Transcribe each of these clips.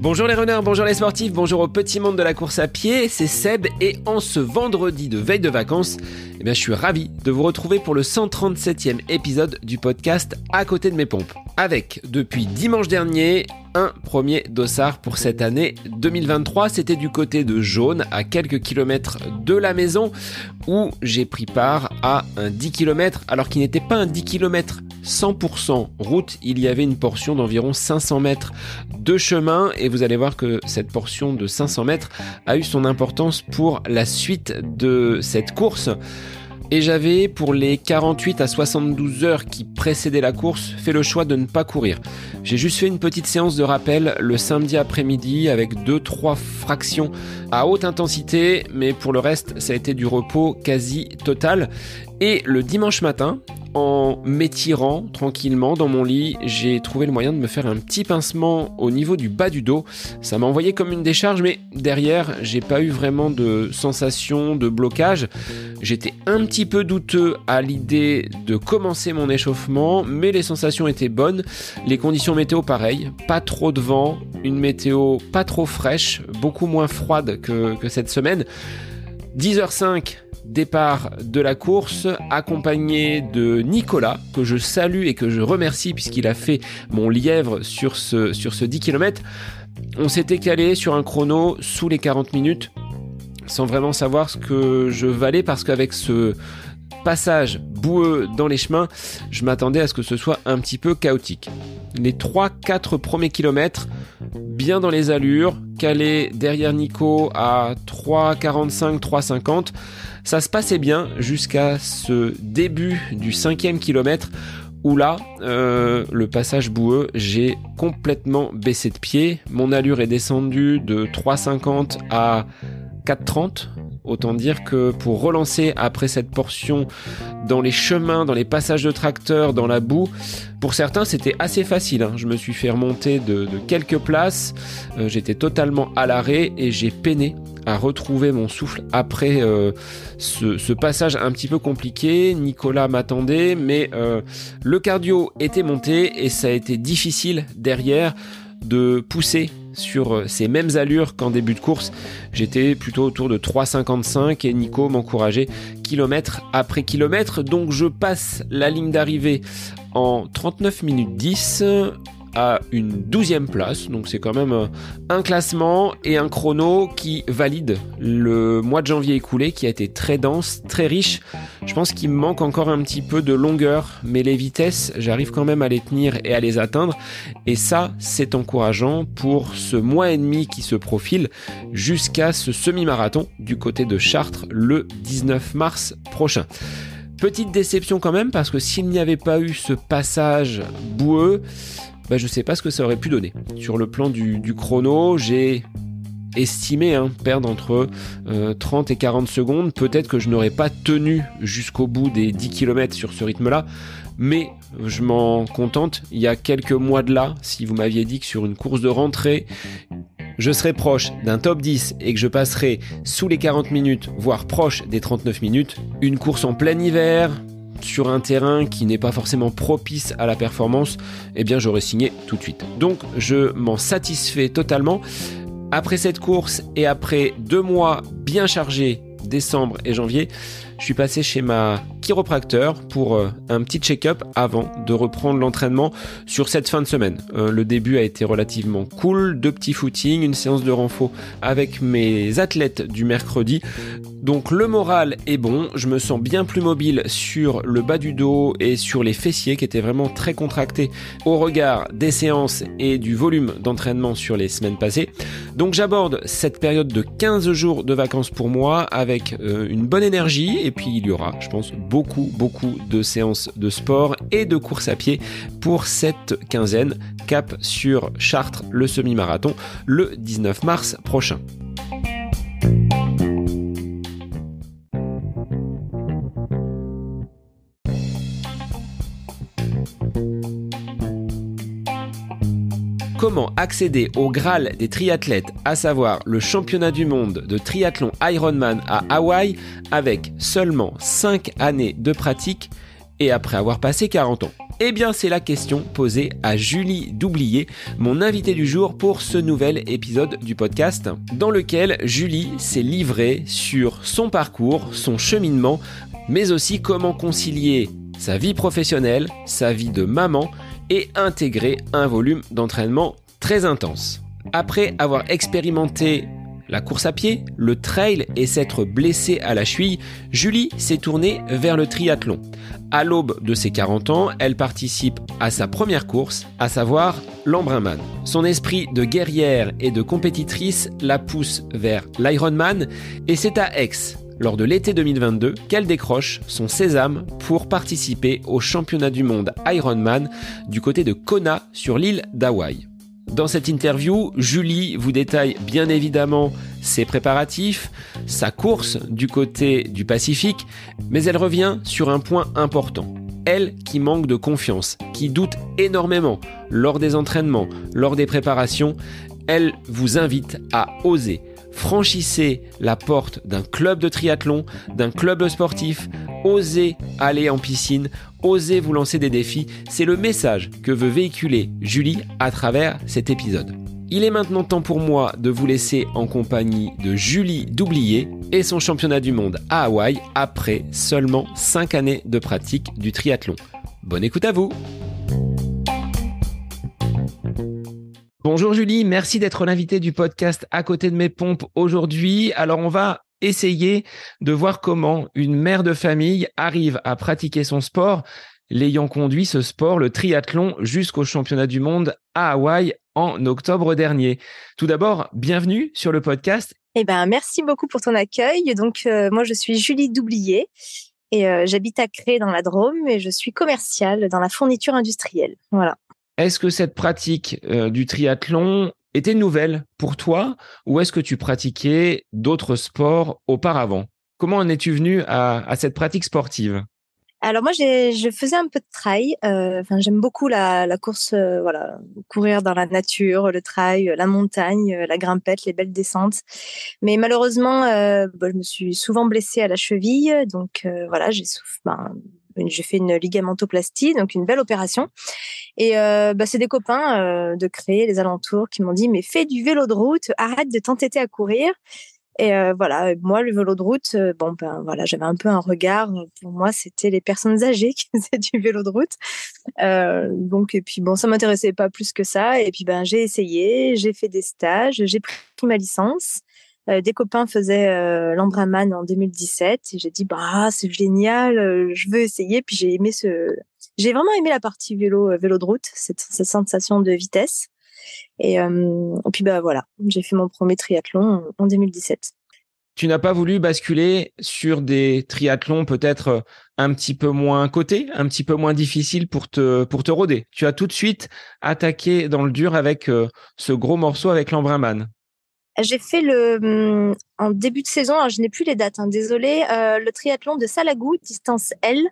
Bonjour les runners, bonjour les sportifs, bonjour au petit monde de la course à pied, c'est Seb et en ce vendredi de veille de vacances, eh bien, je suis ravi de vous retrouver pour le 137e épisode du podcast À côté de mes pompes. Avec, depuis dimanche dernier, un premier dossard pour cette année 2023. C'était du côté de Jaune, à quelques kilomètres de la maison, où j'ai pris part à un 10 km, alors qu'il n'était pas un 10 km 100% route, il y avait une portion d'environ 500 mètres de chemin, et vous allez voir que cette portion de 500 mètres a eu son importance pour la suite de cette course. Et j'avais, pour les 48 à 72 heures qui précédaient la course, fait le choix de ne pas courir. J'ai juste fait une petite séance de rappel le samedi après-midi avec 2-3 fractions à haute intensité, mais pour le reste, ça a été du repos quasi total. Et le dimanche matin, en m'étirant tranquillement dans mon lit, j'ai trouvé le moyen de me faire un petit pincement au niveau du bas du dos. Ça m'a envoyé comme une décharge, mais derrière, j'ai pas eu vraiment de sensation de blocage. J'étais un petit peu douteux à l'idée de commencer mon échauffement, mais les sensations étaient bonnes. Les conditions météo pareilles, pas trop de vent, une météo pas trop fraîche, beaucoup moins froide que, que cette semaine. 10h05, départ de la course, accompagné de Nicolas, que je salue et que je remercie puisqu'il a fait mon lièvre sur ce, sur ce 10 km. On s'était calé sur un chrono sous les 40 minutes, sans vraiment savoir ce que je valais, parce qu'avec ce passage boueux dans les chemins, je m'attendais à ce que ce soit un petit peu chaotique. Les 3-4 premiers kilomètres, bien dans les allures, calé derrière Nico à 3,45, 3,50. Ça se passait bien jusqu'à ce début du cinquième kilomètre où là, euh, le passage boueux, j'ai complètement baissé de pied. Mon allure est descendue de 3,50 à 4,30 Autant dire que pour relancer après cette portion dans les chemins, dans les passages de tracteurs, dans la boue, pour certains c'était assez facile. Hein. Je me suis fait remonter de, quelques places, euh, j'étais totalement à l'arrêt et j'ai peiné à retrouver mon souffle après euh, ce, passage un petit peu compliqué. Nicolas m'attendait, mais euh, le cardio était monté et ça a été difficile derrière de pousser sur euh, ces mêmes allures qu'en début de course. J'étais plutôt autour de 3,55 et Nico m'encourageait kilomètre après kilomètre. Donc je passe la ligne d'arrivée en 39 minutes 10 à une douzième place, donc c'est quand même euh, un classement et un chrono qui valide le mois de janvier écoulé qui a été très dense, très riche. Je pense qu'il me manque encore un petit peu de longueur, mais les vitesses, j'arrive quand même à les tenir et à les atteindre. Et ça, c'est encourageant pour ce mois et demi qui se profile jusqu'à ce semi-marathon du côté de Chartres le 19 mars prochain. Petite déception quand même parce que s'il n'y avait pas eu ce passage boueux, bah, je sais pas ce que ça aurait pu donner. Sur le plan du, chrono, j'ai estimé hein, perdre entre 30 euh, et 40 secondes. Peut-être que je n'aurais pas tenu jusqu'au bout des 10 km sur ce rythme-là, mais je m'en contente. Il y a quelques mois de là, si vous m'aviez dit que sur une course de rentrée, je serais proche d'un top 10 et que je passerais sous les 40 minutes, voire proche des 39 minutes, une course en plein hiver, sur un terrain qui n'est pas forcément propice à la performance, eh bien j'aurais signé tout de suite. Donc je m'en satisfais totalement. Après cette course et après deux mois bien chargés, décembre et janvier, je suis passé chez ma chiropracteur pour euh, un petit check-up avant de reprendre l'entraînement sur cette fin de semaine. Euh, le début a été relativement cool, deux petits footings, une séance de renfort avec mes athlètes du mercredi. Donc le moral est bon, je me sens bien plus mobile sur le bas du dos et sur les fessiers qui étaient vraiment très contractés au regard des séances et du volume d'entraînement sur les semaines passées. Donc j'aborde cette période de 15 jours de vacances pour moi avec euh, une bonne énergie et puis il y aura, je pense, beaucoup, beaucoup de séances de sport et de course à pied pour cette quinzaine. Cap sur Chartres, le semi-marathon, le 19 mars prochain. Comment accéder au Graal des triathlètes, à savoir le championnat du monde de triathlon Ironman à Hawaï, avec seulement 5 années de pratique et après avoir passé 40 ans? Eh bien, c'est la question posée à Julie Doublier, mon invité du jour pour ce nouvel épisode du podcast, dans lequel Julie s'est livrée sur son parcours, son cheminement, mais aussi comment concilier sa vie professionnelle, sa vie de maman et intégrer un volume d'entraînement très intense. Après avoir expérimenté la course à pied, le trail et s'être blessée à la cheville, Julie s'est tournée vers le triathlon. À l'aube de ses 40 ans, elle participe à sa première course, à savoir l'Embrunman. Son esprit de guerrière et de compétitrice la pousse vers l'Ironman et c'est à Aix, lors de l'été 2022, qu'elle décroche son sésame pour participer au championnat du monde Ironman du côté de Kona sur l'île d'Hawaï. Dans cette interview, Julie vous détaille bien évidemment ses préparatifs, sa course du côté du Pacifique, mais elle revient sur un point important. Elle qui manque de confiance, qui doute énormément lors des entraînements, lors des préparations, elle vous invite à oser. Franchissez la porte d'un club de triathlon, d'un club sportif, osez aller en piscine, osez vous lancer des défis, c'est le message que veut véhiculer Julie à travers cet épisode. Il est maintenant temps pour moi de vous laisser en compagnie de Julie Doublier et son championnat du monde à Hawaï après seulement 5 années de pratique du triathlon. Bonne écoute à vous Bonjour Julie, merci d'être l'invité du podcast à côté de mes pompes aujourd'hui. Alors on va essayer de voir comment une mère de famille arrive à pratiquer son sport, l'ayant conduit ce sport, le triathlon, jusqu'au championnat du monde à Hawaï en octobre dernier. Tout d'abord, bienvenue sur le podcast. Eh ben, merci beaucoup pour ton accueil. Donc, euh, moi, je suis Julie Doublier et euh, j'habite à Cré dans la Drôme et je suis commerciale dans la fourniture industrielle. Voilà. Est-ce que cette pratique euh, du triathlon était nouvelle pour toi ou est-ce que tu pratiquais d'autres sports auparavant? Comment en es-tu venu à, cette pratique sportive? Alors moi, je faisais un peu de trail. Euh, j'aime beaucoup la, course, euh, voilà, courir dans la nature, le trail, la montagne, la grimpette, les belles descentes. Mais malheureusement, bah, je me suis souvent blessée à la cheville, donc voilà, j'ai ben, j'ai fait une ligamentoplastie, donc une belle opération. Et euh, bah, c'est des copains euh, de créer les alentours qui m'ont dit mais fais du vélo de route, arrête de t'entêter à courir. Et euh, voilà, moi le vélo de route, bon ben voilà, j'avais un peu un regard. Pour moi, c'était les personnes âgées qui faisaient du vélo de route. donc et puis bon, ça m'intéressait pas plus que ça. Et puis ben j'ai essayé, j'ai fait des stages, j'ai pris ma licence. Euh, des copains faisaient euh, l'Embraman en 2017 et j'ai dit bah c'est génial, euh, je veux essayer. Puis j'ai aimé ce, j'ai vraiment aimé la partie vélo vélo de route, cette, sensation de vitesse. Et, puis bah voilà, j'ai fait mon premier triathlon en 2017 tu n'as pas voulu basculer sur des triathlons peut-être un petit peu moins cotés, un petit peu moins difficiles pour te pour te roder. Tu as tout de suite attaqué dans le dur avec ce gros morceau avec l'Embraman. J'ai fait le hum, en début de saison, je n'ai plus les dates, hein, désolé, euh, le triathlon de Salagou, distance L.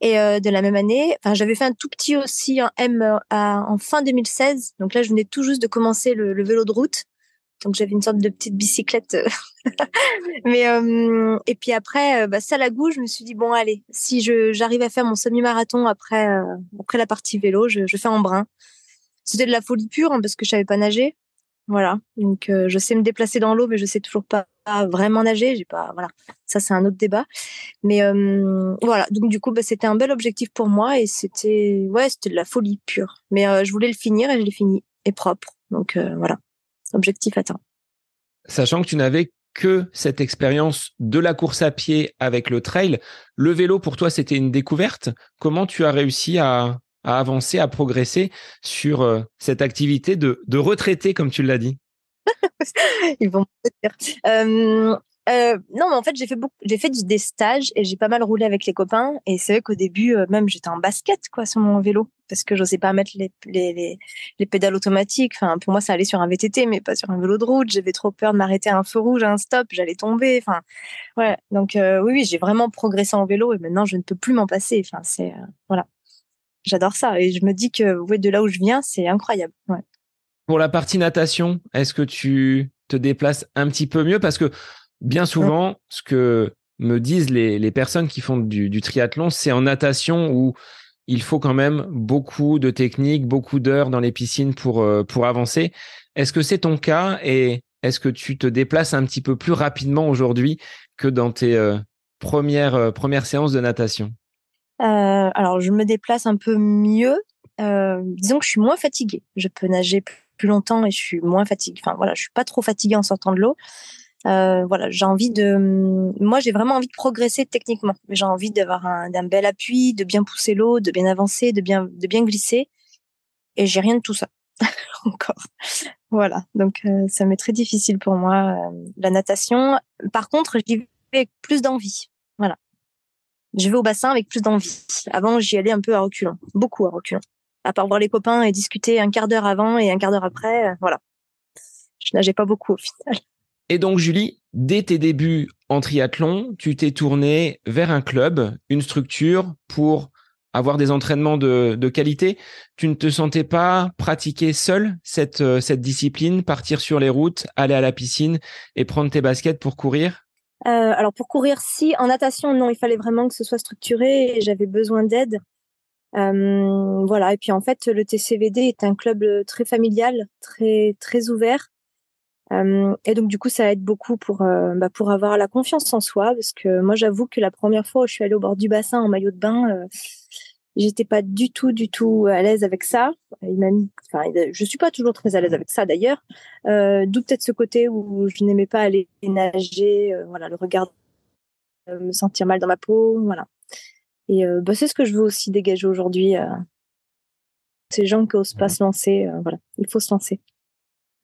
Et euh, de la même année, j'avais fait un tout petit aussi en M euh, en fin 2016. Donc là, je venais tout juste de commencer le, vélo de route. Donc j'avais une sorte de petite bicyclette. Mais hum, et puis après, bah, Salagou, je me suis dit bon allez, si j'arrive à faire mon semi-marathon après après la partie vélo, je, je fais en brun. C'était de la folie pure hein, parce que je savais pas nager. Voilà. Donc, euh, je sais me déplacer dans l'eau, mais je sais toujours pas vraiment nager. J'ai pas, voilà. Ça, c'est un autre débat. Mais euh, voilà. Donc, du coup, bah, c'était un bel objectif pour moi et c'était, ouais, c'était de la folie pure. Mais euh, je voulais le finir et je l'ai fini et propre. Donc, voilà. Objectif atteint. Sachant que tu n'avais que cette expérience de la course à pied avec le trail, le vélo pour toi c'était une découverte. Comment tu as réussi à, à avancer, à progresser sur euh, cette activité de, de retraité, comme tu l'as dit Ils vont me. Euh, euh, non, mais en fait, j'ai fait j'ai fait des stages et j'ai pas mal roulé avec les copains. Et c'est vrai qu'au début, même j'étais en basket, quoi, sur mon vélo, parce que j'osais pas mettre les, les, les, pédales automatiques. Enfin, pour moi, ça allait sur un VTT, mais pas sur un vélo de route. J'avais trop peur de m'arrêter à un feu rouge, à un stop, j'allais tomber. Enfin, ouais. Donc, oui, oui, j'ai vraiment progressé en vélo et maintenant, je ne peux plus m'en passer. Enfin, c'est, voilà j'adore ça. Et je me dis que ouais, de là où je viens, c'est incroyable. Pour la partie natation, est-ce que tu te déplaces un petit peu mieux? Parce que bien souvent, ce que me disent les, les personnes qui font du, du triathlon, c'est en natation où il faut quand même beaucoup de techniques, beaucoup d'heures dans les piscines pour, euh, pour avancer. Est-ce que c'est ton cas? Et est-ce que tu te déplaces un petit peu plus rapidement aujourd'hui que dans tes euh, premières, euh, premières séances de natation? Alors, je me déplace un peu mieux. disons que je suis moins fatiguée. Je peux nager plus longtemps et je suis moins fatiguée. Enfin, voilà, je suis pas trop fatiguée en sortant de l'eau. Euh, voilà, j'ai envie de, moi j'ai vraiment envie de progresser techniquement. J'ai envie d'avoir un, bel appui, de bien pousser l'eau, de bien avancer, de bien, de bien glisser. Et j'ai rien de tout ça encore. Voilà, donc euh, ça m'est très difficile pour moi euh, la natation. Par contre, j'y vais avec plus d'envie. Je vais au bassin avec plus d'envie. Avant, j'y allais un peu à reculons, beaucoup à reculons. À part voir les copains et discuter un quart d'heure avant et un quart d'heure après, voilà. Je nageais pas beaucoup au final. Et donc, Julie, dès tes débuts en triathlon, tu t'es tournée vers un club, une structure pour avoir des entraînements de, qualité. Tu ne te sentais pas pratiquer seule cette, euh, cette discipline, partir sur les routes, aller à la piscine et prendre tes baskets pour courir? euh, Alors, pour courir, si. En natation, non, il fallait vraiment que ce soit structuré et j'avais besoin d'aide. Euh, voilà. Et puis, en fait, le TCVD est un club très familial, très, très ouvert. Euh, et donc du coup, ça aide beaucoup pour euh, bah, pour avoir la confiance en soi, parce que moi, j'avoue que la première fois où je suis allée au bord du bassin en maillot de bain, euh, j'étais pas du tout du tout à l'aise avec ça. Il m'a mis, enfin, je suis pas toujours très à l'aise avec ça d'ailleurs. D'où peut-être ce côté où je n'aimais pas aller nager, voilà, le regard, me sentir mal dans ma peau, voilà. Et bah, c'est ce que je veux aussi dégager aujourd'hui. ces gens qui osent pas se lancer, voilà, il faut se lancer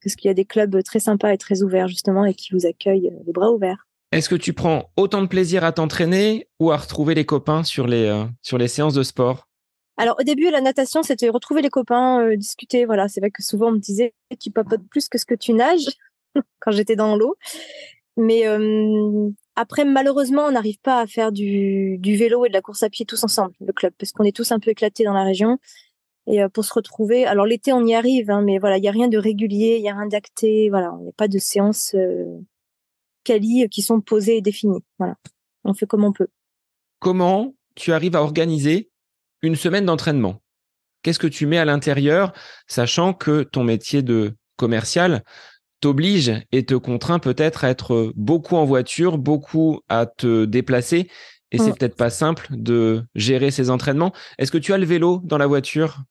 parce qu'il y a des clubs très sympas et très ouverts justement et qui vous accueillent euh, les bras ouverts. Est-ce que tu prends autant de plaisir à t'entraîner ou à retrouver les copains sur les, euh, séances de sport? Alors au début, la natation, c'était retrouver les copains, euh, discuter. Voilà, c'est vrai que souvent on me disait tu papotes plus que ce que tu nages quand j'étais dans l'eau. Mais après, malheureusement, on n'arrive pas à faire du, vélo et de la course à pied tous ensemble, le club, parce qu'on est tous un peu éclatés dans la région. Et euh, pour se retrouver, alors l'été on y arrive, hein, mais voilà, il y a rien de régulier, il y a rien d'acté, voilà, il n'y a pas de séances euh, qui sont posées et définies. Voilà, on fait comme on peut. Comment tu arrives à organiser une semaine d'entraînement? Qu'est-ce que tu mets à l'intérieur, sachant que ton métier de commercial t'oblige et te contraint peut-être à être beaucoup en voiture, beaucoup à te déplacer, et c'est peut-être pas simple de gérer ces entraînements? Est-ce que tu as le vélo dans la voiture?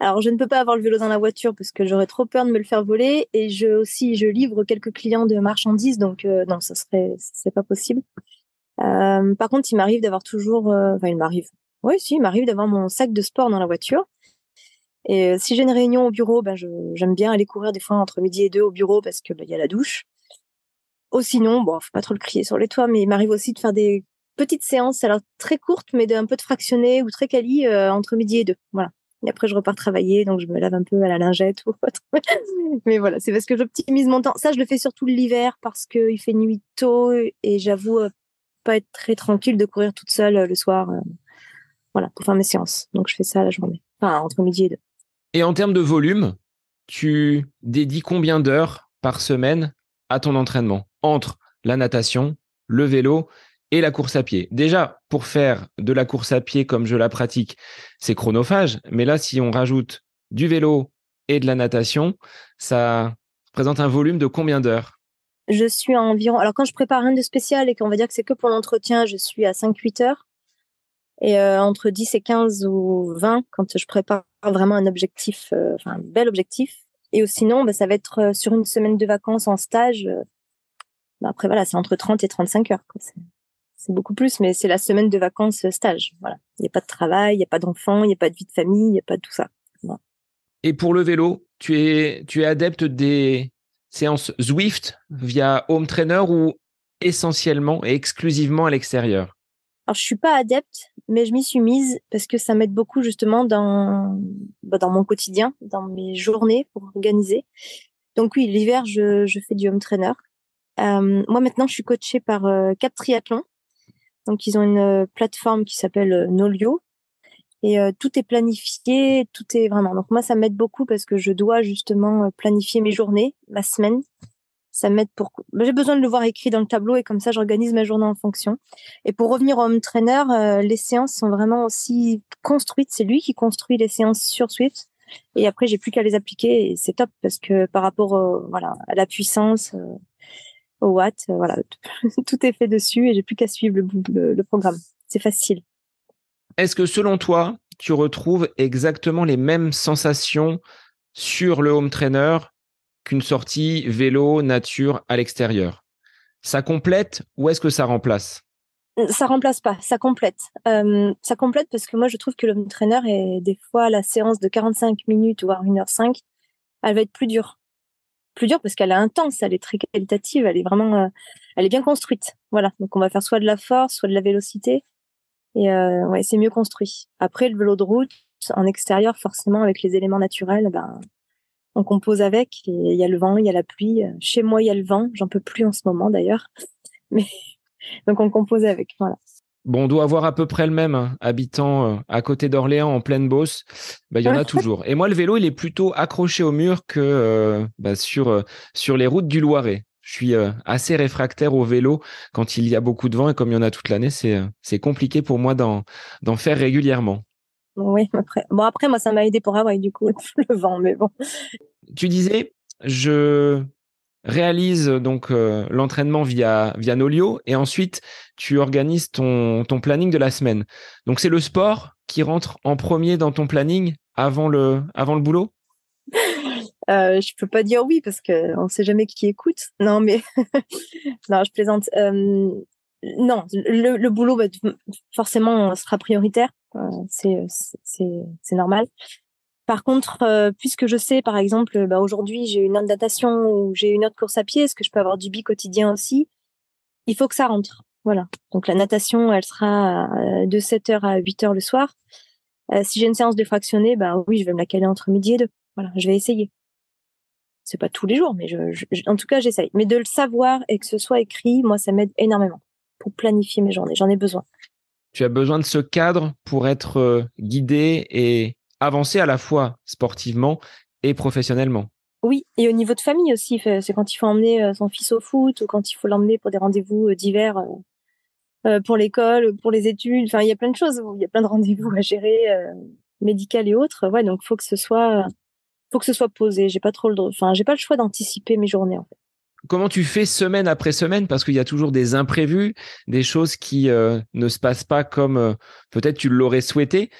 Alors, je ne peux pas avoir le vélo dans la voiture parce que j'aurais trop peur de me le faire voler. Et je aussi, je livre quelques clients de marchandises, donc euh, non, ça serait, c'est pas possible. Euh, par contre, il m'arrive d'avoir toujours, euh, enfin, il m'arrive, oui, si, il m'arrive d'avoir mon sac de sport dans la voiture. Et si j'ai une réunion au bureau, ben, j'aime bien aller courir des fois entre midi et deux au bureau parce que ben, il y a la douche. Ou sinon, bon, faut pas trop le crier sur les toits, mais il m'arrive aussi de faire des petites séances, alors très courtes, mais d'un peu de fractionné ou très quali entre midi et deux. Voilà. Et après, je repars travailler, donc je me lave un peu à la lingette ou autre. Mais voilà, c'est parce que j'optimise mon temps. Ça, je le fais surtout l'hiver parce qu'il fait nuit tôt et j'avoue euh, pas être très tranquille de courir toute seule euh, le soir. Euh, voilà, pour faire mes séances. Donc, je fais ça la journée. Enfin, entre midi et deux. Et en termes de volume, tu dédies combien d'heures par semaine à ton entraînement? Entre la natation, le vélo et la course à pied. Déjà, pour faire de la course à pied comme je la pratique, c'est chronophage. Mais là, si on rajoute du vélo et de la natation, ça présente un volume de combien d'heures? Je suis à environ. Alors, quand je prépare rien de spécial et qu'on va dire que c'est que pour l'entretien, je suis à 5-8 heures. Et euh, entre 10 et 15 ou 20 quand je prépare vraiment un objectif, euh, un bel objectif. Et sinon, bah, ça va être euh, sur une semaine de vacances en stage. Bah, après, voilà, c'est entre 30 et 35 heures. C'est beaucoup plus, mais c'est la semaine de vacances euh, stage. Voilà. Il n'y a pas de travail, il n'y a pas d'enfants, il n'y a pas de vie de famille, il n'y a pas de tout ça. Et pour le vélo, tu es, tu es adepte des séances Zwift via Home Trainer ou essentiellement et exclusivement à l'extérieur? Alors, je suis pas adepte, mais je m'y suis mise parce que ça m'aide beaucoup justement dans, bah, dans mon quotidien, dans mes journées pour organiser. Donc oui, l'hiver, je, je fais du Home Trainer. Euh, moi maintenant, je suis coachée par euh, Cap Triathlon donc ils ont une euh, plateforme qui s'appelle euh, Nolio et euh, tout est planifié, tout est vraiment. Donc moi ça m'aide beaucoup parce que je dois justement planifier mes journées, ma semaine Ça m'aide pour. Bah, j'ai besoin de le voir écrit dans le tableau et comme ça, j'organise ma journée en fonction. Et pour revenir au home trainer, euh, les séances sont vraiment aussi construites. C'est lui qui construit les séances sur Swift. Et après, j'ai plus qu'à les appliquer et c'est top parce que par rapport voilà, à la puissance, euh, au watt, euh, voilà, tout est fait dessus et j'ai plus qu'à suivre le, le programme. C'est facile. Est-ce que selon toi, tu retrouves exactement les mêmes sensations sur le home trainer qu'une sortie vélo nature à l'extérieur? Ça complète ou est-ce que ça remplace? Ça remplace pas, ça complète. Euh, ça complète parce que moi je trouve que le home trainer est des fois la séance de 45 minutes voire 1h05, elle va être plus dure. Plus dure parce qu'elle est intense, elle est très qualitative, elle est vraiment euh, elle est bien construite. Voilà, donc on va faire soit de la force, soit de la vélocité et euh, ouais, c'est mieux construit. Après le vélo de route en extérieur forcément avec les éléments naturels, ben on compose avec. Il y a le vent, il y a la pluie. Chez moi, il y a le vent. J'en peux plus en ce moment d'ailleurs. Mais donc on compose avec. Voilà. Bon, on doit avoir à peu près le même, hein, habitant euh, à côté d'Orléans en pleine Beauce. Bah, il y en a toujours. Et moi, le vélo, il est plutôt accroché au mur que euh, bah, sur, euh, sur les routes du Loiret. Je suis assez réfractaire au vélo quand il y a beaucoup de vent et comme il y en a toute l'année, c'est, c'est compliqué pour moi d'en, d'en faire régulièrement. Oui, après, bon, après, moi, ça m'a aidé pour avoir du coup le vent, mais bon. Tu disais, je réalise donc euh, l'entraînement via via Nolio et ensuite tu organises ton ton planning de la semaine. Donc c'est le sport qui rentre en premier dans ton planning avant le avant le boulot? Euh, je peux pas dire oui parce que on sait jamais qui écoute. Non mais non, je plaisante. Euh, non, le, boulot forcément sera prioritaire. Euh, c'est normal. Par contre, euh, puisque je sais, par exemple, bah, aujourd'hui j'ai une autre natation ou j'ai une autre course à pied, est-ce que je peux avoir du bi quotidien aussi? Il faut que ça rentre. Voilà. Donc la natation, elle sera euh, de 7h à 8h le soir. Euh, si j'ai une séance de fractionné, bah oui, je vais me la caler entre midi et deux. Voilà, je vais essayer. C'est pas tous les jours, mais en tout cas, j'essaye. Mais de le savoir et que ce soit écrit, moi, ça m'aide énormément pour planifier mes journées. J'en ai besoin. Tu as besoin de ce cadre pour être guidé et avancer à la fois sportivement et professionnellement. Oui, et au niveau de famille aussi, c'est quand il faut emmener euh, son fils au foot ou quand il faut l'emmener pour des rendez-vous euh, divers euh, pour l'école, pour les études. Enfin, il y a plein de choses. Il y a plein de rendez-vous à gérer, médical et autres. Ouais, donc faut que ce soit, faut que ce soit posé. J'ai pas trop le, enfin, j'ai pas le choix d'anticiper mes journées en fait. Comment tu fais semaine après semaine? Parce qu'il y a toujours des imprévus, des choses qui ne se passent pas comme peut-être tu l'aurais souhaité.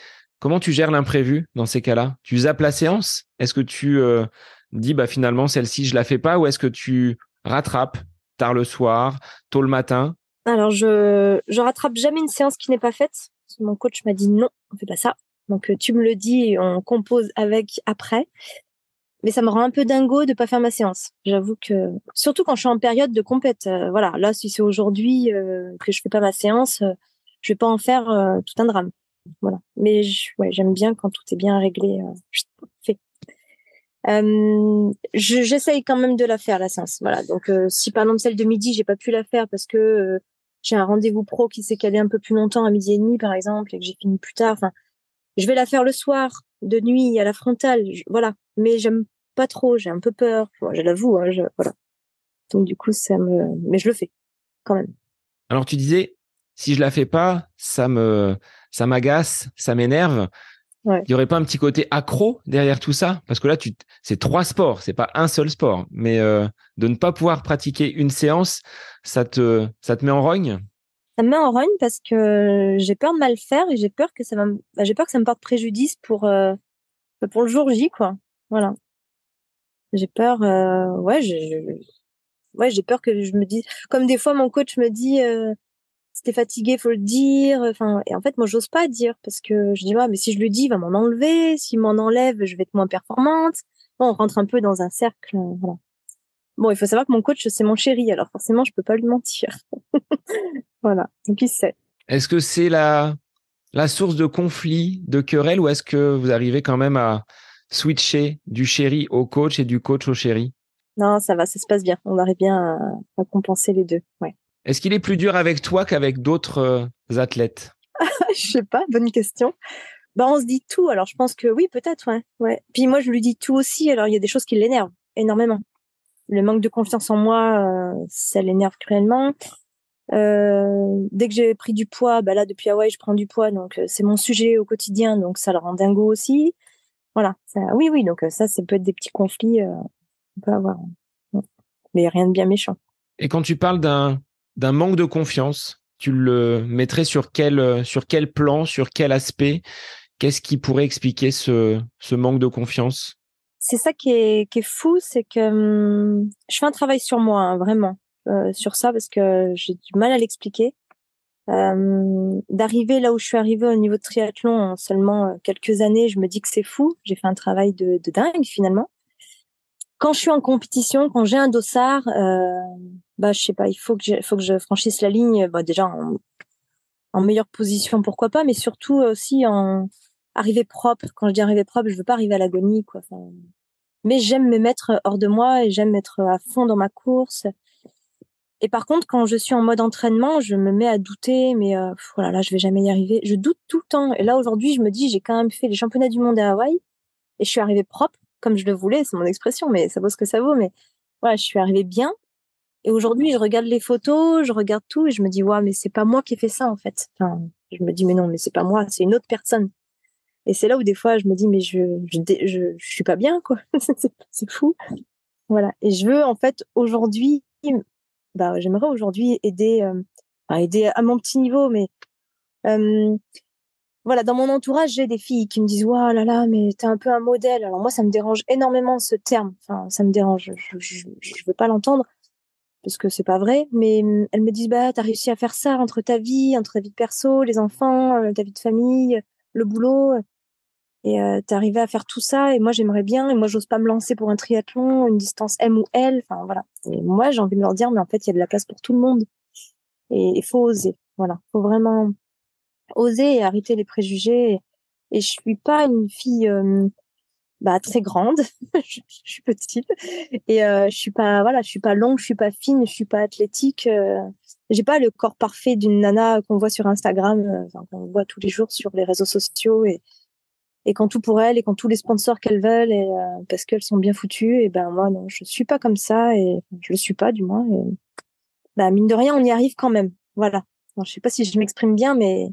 Comment tu gères l'imprévu dans ces cas-là? Tu zappes la séance? Est-ce que tu euh, dis bah finalement celle-ci je la fais pas? Ou est-ce que tu rattrapes tard le soir, tôt le matin? Alors je je rattrape jamais une séance qui n'est pas faite. Mon coach m'a dit non, on fait pas ça. Donc euh, tu me le dis on compose avec après. Mais ça me rend un peu dingo de pas faire ma séance. J'avoue que surtout quand je suis en période de compète. Euh, voilà, là si c'est aujourd'hui que je fais pas ma séance, je vais pas en faire tout un drame. Voilà. Mais j'aime bien quand tout est bien réglé, euh. Euh, J'essaye quand même de la faire la séance. Voilà. Donc euh, si par exemple celle de midi, j'ai pas pu la faire parce que euh, j'ai un rendez-vous pro qui s'est calé un peu plus longtemps à midi et demi par exemple et que j'ai fini plus tard. Je vais la faire le soir, de nuit à la frontale. voilà. Mais j'aime pas trop. J'ai un peu peur. je l'avoue. Hein, voilà. Donc du coup, ça me. Mais je le fais quand même. Alors tu disais, si je la fais pas, ça me ça m'agace, ça m'énerve. Il y aurait pas un petit côté accro derrière tout ça? Parce que là, tu, c'est trois sports, c'est pas un seul sport. Mais euh, de ne pas pouvoir pratiquer une séance, ça te, ça te met en rogne? Ça me met en rogne parce que j'ai peur de mal faire et j'ai peur que ça bah, j'ai peur que ça me porte préjudice pour, euh, pour le jour J, quoi. Voilà. J'ai peur, euh, ouais, j'ai, ouais, j'ai peur que je me dise, comme des fois mon coach me dit, t'es fatigué, faut le dire. Enfin, et en fait, moi, j'ose pas dire parce que je dis, ouais, mais si je lui dis, il va m'en enlever. S'il m'en enlève, je vais être moins performante. Bon, on rentre un peu dans un cercle. Voilà. Bon, il faut savoir que mon coach, c'est mon chéri, alors forcément, je peux pas lui mentir. voilà. Donc, il sait. Est-ce que c'est la, la source de conflit, de querelle, ou est-ce que vous arrivez quand même à switcher du chéri au coach et du coach au chéri? Non, ça va, ça se passe bien. On arrive bien à, à compenser les deux. Ouais. Est-ce qu'il est plus dur avec toi qu'avec d'autres euh, athlètes? Je sais pas, bonne question. Bah, on se dit tout, alors je pense que oui, peut-être, ouais. ouais. Puis moi, je lui dis tout aussi, alors il y a des choses qui l'énervent énormément. le manque de confiance en moi, ça l'énerve cruellement. dès que j'ai pris du poids, bah là depuis Hawaï, je prends du poids, donc c'est mon sujet au quotidien, donc ça le rend dingo aussi. Voilà. oui, oui, donc ça, ça peut être des petits conflits on peut avoir, mais rien de bien méchant. Et quand tu parles d'un d'un manque de confiance, tu le mettrais sur quel sur quel plan, sur quel aspect? Qu'est-ce qui pourrait expliquer ce, ce manque de confiance? C'est ça qui est, qui est fou, c'est que hum, je fais un travail sur moi, hein, vraiment, euh, sur ça, parce que j'ai du mal à l'expliquer. Euh, D'arriver là où je suis arrivée au niveau de triathlon en seulement euh, quelques années, je me dis que c'est fou. J'ai fait un travail de, de, dingue finalement. Quand je suis en compétition, quand j'ai un dossard, euh, bah je sais pas, il faut que je, faut que je franchisse la ligne. Bah déjà en, meilleure position, pourquoi pas, mais surtout aussi en arriver propre. Quand je dis arriver propre, je veux pas arriver à l'agonie, quoi. mais j'aime me mettre hors de moi et j'aime être à fond dans ma course. Et par contre, quand je suis en mode entraînement, je me mets à douter, mais euh, voilà, là, je vais jamais y arriver. Je doute tout le temps. Et là, aujourd'hui, je me dis, j'ai quand même fait les championnats du monde à Hawaï et je suis arrivée propre, comme je le voulais. C'est mon expression, mais ça vaut ce que ça vaut. Mais voilà, je suis arrivée bien. Et aujourd'hui, je regarde les photos, je regarde tout et je me dis, ouais, mais c'est pas moi qui ai fait ça, en fait. Je me dis, mais non, mais c'est pas moi, c'est une autre personne. Et c'est là où des fois je me dis mais je je je, je suis pas bien quoi. c'est fou. Voilà. Et je veux en fait aujourd'hui, bah j'aimerais aujourd'hui aider, euh, aider à mon petit niveau, mais voilà, dans mon entourage, j'ai des filles qui me disent "Waouh là là, mais t'es un peu un modèle." Alors moi, ça me dérange énormément ce terme. Enfin, ça me dérange. Je, je, je veux pas l'entendre parce que c'est pas vrai. Mais elles me disent "Bah, t'as réussi à faire ça entre ta vie, entre ta vie de perso, les enfants, euh, ta vie de famille, le boulot et euh, t'es à faire tout ça et moi j'aimerais bien et moi j'ose pas me lancer pour un triathlon une distance M ou L enfin voilà. Et moi j'ai envie de leur dire mais en fait il y a de la place pour tout le monde. Et il faut oser voilà. Faut vraiment oser et arrêter les préjugés. Et, je suis pas une fille euh, bah très grande. Je, suis petite. Et euh, je suis pas voilà je suis pas longue je suis pas fine je suis pas athlétique euh, j'ai pas le corps parfait d'une nana qu'on voit sur Instagram euh, qu'on voit tous les jours sur les réseaux sociaux et et quand tout pour elle et quand tous les sponsors qu'elles veulent et euh, parce qu'elles sont bien foutues. Et ben moi non je suis pas comme ça et je le suis pas du moins. Et bah mine de rien on y arrive quand même. Voilà. Je je sais pas si je m'exprime bien mais,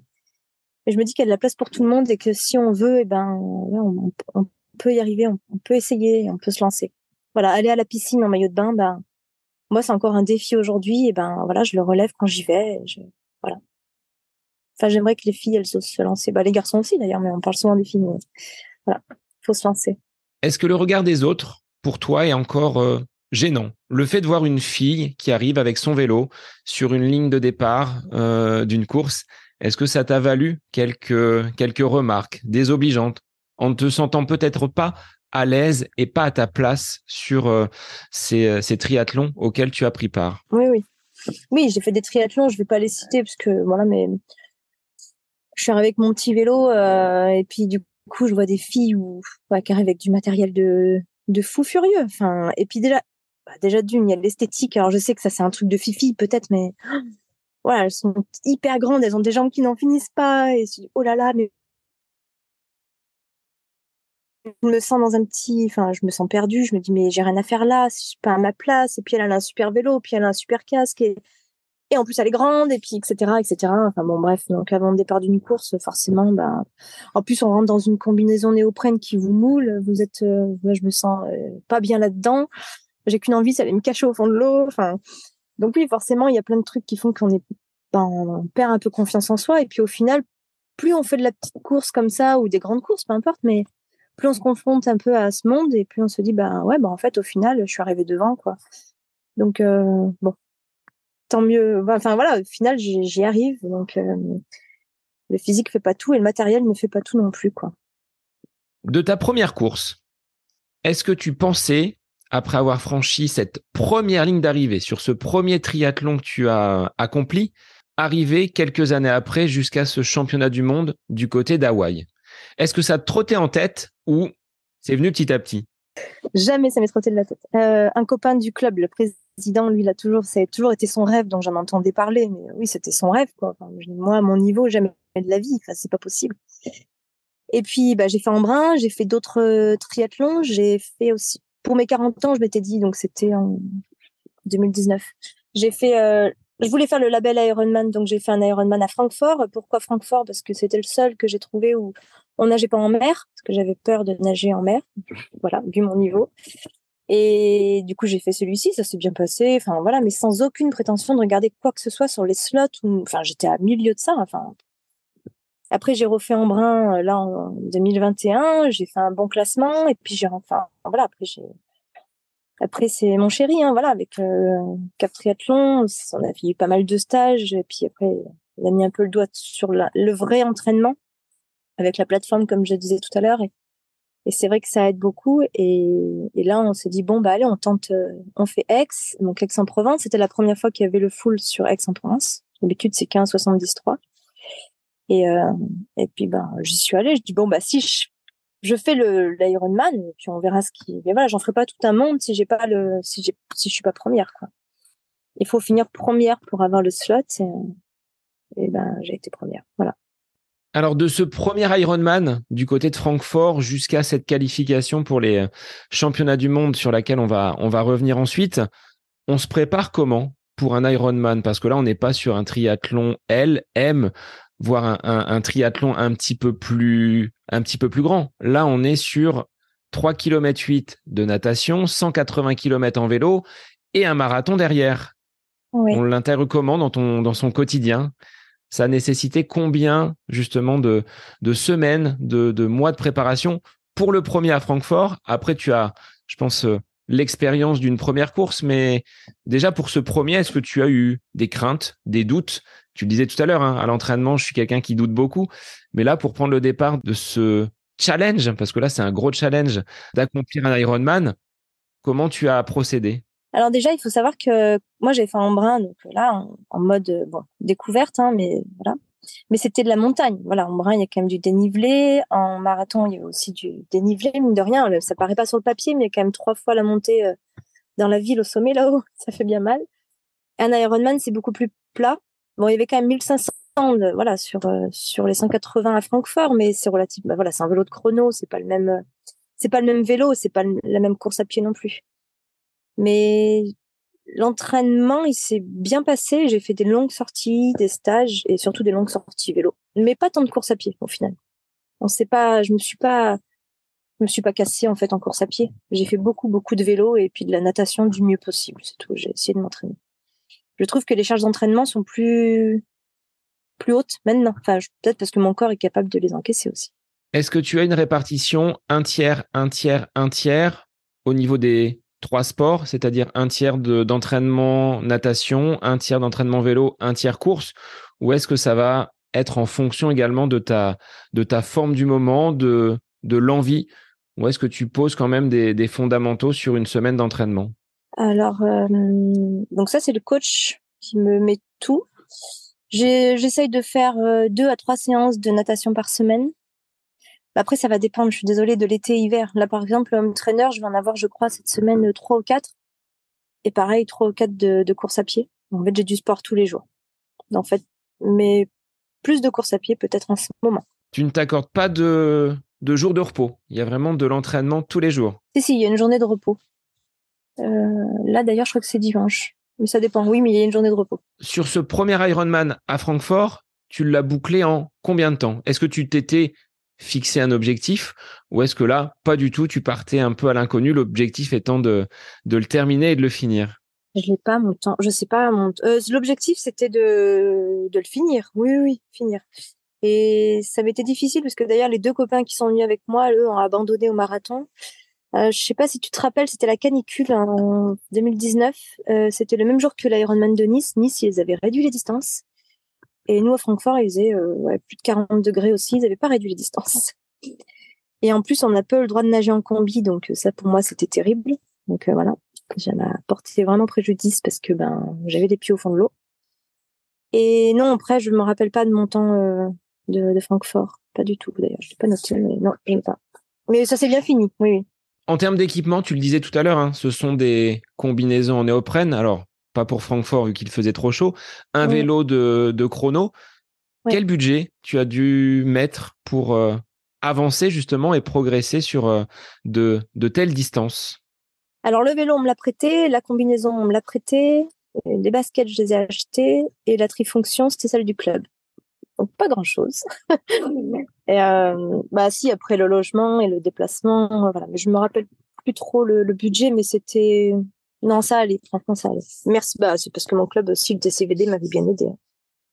je me dis qu'il y a de la place pour tout le monde et que si on veut et ben on, on, y arriver on, peut essayer on peut se lancer voilà aller à la piscine en maillot de bain ben moi c'est encore un défi aujourd'hui et ben voilà je le relève quand j'y vais voilà Enfin, j'aimerais que les filles, elles osent se lancer. Bah, les garçons aussi, d'ailleurs, mais on parle souvent des filles. Voilà, faut se lancer. Est-ce que le regard des autres, pour toi, est encore euh, gênant? Le fait de voir une fille qui arrive avec son vélo sur une ligne de départ euh, d'une course, est-ce que ça t'a valu quelques, quelques remarques désobligeantes? En ne te sentant peut-être pas à l'aise et pas à ta place sur euh, ces, ces triathlons auxquels tu as pris part Oui, oui. Oui, j'ai fait des triathlons, je vais pas les citer parce que voilà, mais je suis avec mon petit vélo euh, et puis du coup je vois des filles ou qui arrivent avec du matériel de fou furieux. Enfin et puis déjà bah, déjà d'une il y a l'esthétique. Alors je sais que ça c'est un truc de fifi peut-être, mais voilà elles sont hyper grandes, elles ont des jambes qui n'en finissent pas et oh là là mais je me sens dans un petit, enfin, je me sens perdue. Je me dis, mais j'ai rien à faire là, je suis pas à ma place. Et puis elle a un super vélo, puis elle a un super casque. Et et en plus elle est grande. Et puis etc etc enfin bon bref. Donc avant le départ d'une course forcément ben en plus on rentre dans une combinaison néoprène qui vous moule. Vous êtes euh, moi je me sens euh, pas bien là dedans j'ai qu'une envie c'est d'aller me cacher au fond de l'eau. Enfin donc oui forcément il y a plein de trucs qui font qu'on ben, perd un peu confiance en soi. Et puis au final plus on fait de la petite course comme ça ou des grandes courses peu importe mais plus on se confronte un peu à ce monde et plus on se dit ben ouais ben en fait au final je suis arrivée devant quoi donc euh, bon tant mieux. Enfin voilà, au final, j'y arrive. Donc euh, le physique fait pas tout et le matériel ne fait pas tout non plus, quoi. De ta première course, est-ce que tu pensais, après avoir franchi cette première ligne d'arrivée sur ce premier triathlon que tu as accompli, arriver quelques années après jusqu'à ce championnat du monde du côté d'Hawaï? Est-ce que ça te trottait en tête ou c'est venu petit à petit? Jamais ça m'est trotté de la tête. Euh, un copain du club, le président lui, il a toujours, ça a toujours été son rêve, donc j'en entendais parler, mais oui, c'était son rêve, quoi. moi, à mon niveau, jamais de la vie, enfin, c'est pas possible. Et puis, bah, j'ai fait Embrun, j'ai fait d'autres euh, triathlons, j'ai fait aussi pour mes 40 ans, je m'étais dit, donc c'était en 2019. J'ai fait, euh, je voulais faire le label Ironman, donc j'ai fait un Ironman à Francfort. Pourquoi Francfort? Parce que c'était le seul que j'ai trouvé où on nageait pas en mer, parce que j'avais peur de nager en mer. Voilà, vu mon niveau. Et du coup, j'ai fait celui-ci, ça s'est bien passé. Enfin voilà, mais sans aucune prétention de regarder quoi que ce soit sur les slots. Ou, enfin, j'étais à milieu de ça. Enfin, après, j'ai refait en brun euh, là en 2021. J'ai fait un bon classement et puis j'ai enfin voilà. Après, j'ai après c'est mon chéri, hein, voilà, avec euh, Cap Triathlon, on a fait pas mal de stages et puis après il a mis un peu le doigt sur le vrai entraînement avec la plateforme comme je disais tout à l'heure et, c'est vrai que ça aide beaucoup et, là on s'est dit bon bah allez on tente, euh, on fait Aix, donc Aix-en-Provence, c'était la première fois qu'il y avait le full sur Aix-en-Provence. D'habitude c'est 15 73 et, euh, et puis ben j'y suis allée. Je dis bon bah si je, fais le l'Ironman, puis on verra ce qui. Mais voilà, j'en ferai pas tout un monde si j'ai pas le si si je suis pas première quoi. Il faut finir première pour avoir le slot et, et ben j'ai été première. Voilà. Alors de ce premier Ironman du côté de Francfort jusqu'à cette qualification pour les championnats du monde sur laquelle on va on va revenir ensuite, on se prépare comment pour un Ironman? Parce que là on n'est pas sur un triathlon L M voire un, un, triathlon un petit peu plus un petit peu plus grand. Là, on est sur 3 km 8 de natation, 180 km en vélo et un marathon derrière. On l'intègre comment dans ton dans son quotidien Ça a nécessité combien justement de semaines, de, de mois de préparation pour le premier à Francfort? Après, tu as, je pense, euh, l'expérience d'une première course, mais déjà pour ce premier, est-ce que tu as eu des craintes, des doutes? Tu le disais tout à l'heure, hein, à l'entraînement, je suis quelqu'un qui doute beaucoup. Mais là, pour prendre le départ de ce challenge, parce que là, c'est un gros challenge d'accomplir un Ironman, comment tu as procédé? Alors déjà, il faut savoir que moi j'ai fait en brun, donc là en, mode bon découverte, hein, mais voilà. Mais c'était de la montagne. Voilà, en brun il y a quand même du dénivelé. En marathon il y a aussi du dénivelé, mine de rien. Ça paraît pas sur le papier, mais il y a quand même trois fois la montée euh, dans la ville au sommet là-haut. Ça fait bien mal. Un Ironman c'est beaucoup plus plat. Bon, il y avait quand même 1500 voilà sur euh, sur les 180 à Francfort, mais c'est relatif. Bah, voilà, c'est un vélo de chrono, c'est pas le même, euh, c'est pas le même vélo, c'est pas la même course à pied non plus. Mais l'entraînement, il s'est bien passé. J'ai fait des longues sorties, des stages et surtout des longues sorties vélo, mais pas tant de course à pied au final. On sait pas, je me suis pas, je me suis pas cassée en fait en course à pied. J'ai fait beaucoup beaucoup de vélo et puis de la natation du mieux possible, c'est tout. J'ai essayé de m'entraîner je trouve que les charges d'entraînement sont plus plus hautes maintenant. Enfin, peut-être parce que mon corps est capable de les encaisser aussi. Est-ce que tu as une répartition un tiers, un tiers, un tiers au niveau des trois sports, c'est-à-dire un tiers d'entraînement natation, un tiers d'entraînement vélo, un tiers course, ou est-ce que ça va être en fonction également de ta, forme du moment, de, de l'envie, ou est-ce que tu poses quand même des fondamentaux sur une semaine d'entraînement? Alors, euh, donc ça, c'est le coach qui me met tout. J'essaye de faire euh, deux à trois séances de natation par semaine. Après, ça va dépendre. Je suis désolée de l'été-hiver. Là, par exemple, home trainer, je vais en avoir, je crois, cette semaine trois ou quatre. Et pareil, trois ou quatre de, de course à pied. En fait, j'ai du sport tous les jours. En fait, mais plus de course à pied peut-être en ce moment. Tu ne t'accordes pas de, de jours de repos. Il y a vraiment de l'entraînement tous les jours. Si, si, il y a une journée de repos. Euh, là, d'ailleurs, je crois que c'est dimanche. Mais ça dépend. Oui, mais il y a une journée de repos. Sur ce premier Ironman à Francfort, tu l'as bouclé en combien de temps? Est-ce que tu t'étais fixé un objectif ou est-ce que là, pas du tout, tu partais un peu à l'inconnu, l'objectif étant de, de le terminer et de le finir? Je n'ai pas mon temps. Je sais pas mon. Euh, l'objectif, c'était de, de le finir. Oui, oui, finir. Et ça m'était difficile parce que d'ailleurs, les deux copains qui sont venus avec moi, eux, ont abandonné au marathon. Euh, je sais pas si tu te rappelles, c'était la canicule en 2019. Euh, c'était le même jour que l'Ironman de Nice. Nice, ils avaient réduit les distances. Et nous, à Francfort, il faisait euh, plus de 40 degrés aussi. Ils n'avaient pas réduit les distances. Et en plus, on n'a pas eu le droit de nager en combi. Donc ça, pour moi, c'était terrible. Donc euh, voilà, ça m'a porté vraiment préjudice parce que ben j'avais des pieds au fond de l'eau. Et non, après, je me rappelle pas de mon temps euh, de, Francfort. Pas du tout, d'ailleurs. Je l'ai pas noté, mais non, je pas. Mais ça s'est bien fini, oui, oui. En termes d'équipement, tu le disais tout à l'heure, hein, ce sont des combinaisons en néoprène. Alors, pas pour Francfort vu qu'il faisait trop chaud. Un vélo de, chrono. Quel budget tu as dû mettre pour euh, avancer justement et progresser sur euh, de, telles distances? Alors le vélo, on me l'a prêté, la combinaison, on me l'a prêté, les baskets, je les ai achetées, et la trifonction, c'était celle du club. Donc pas grand-chose. et euh, bah si, après le logement et le déplacement, voilà. Mais je me rappelle plus trop le, budget, mais c'était... Non, ça allait, franchement, ça allait. Merci, bah c'est parce que mon club aussi, le TCVD, m'avait bien aidé.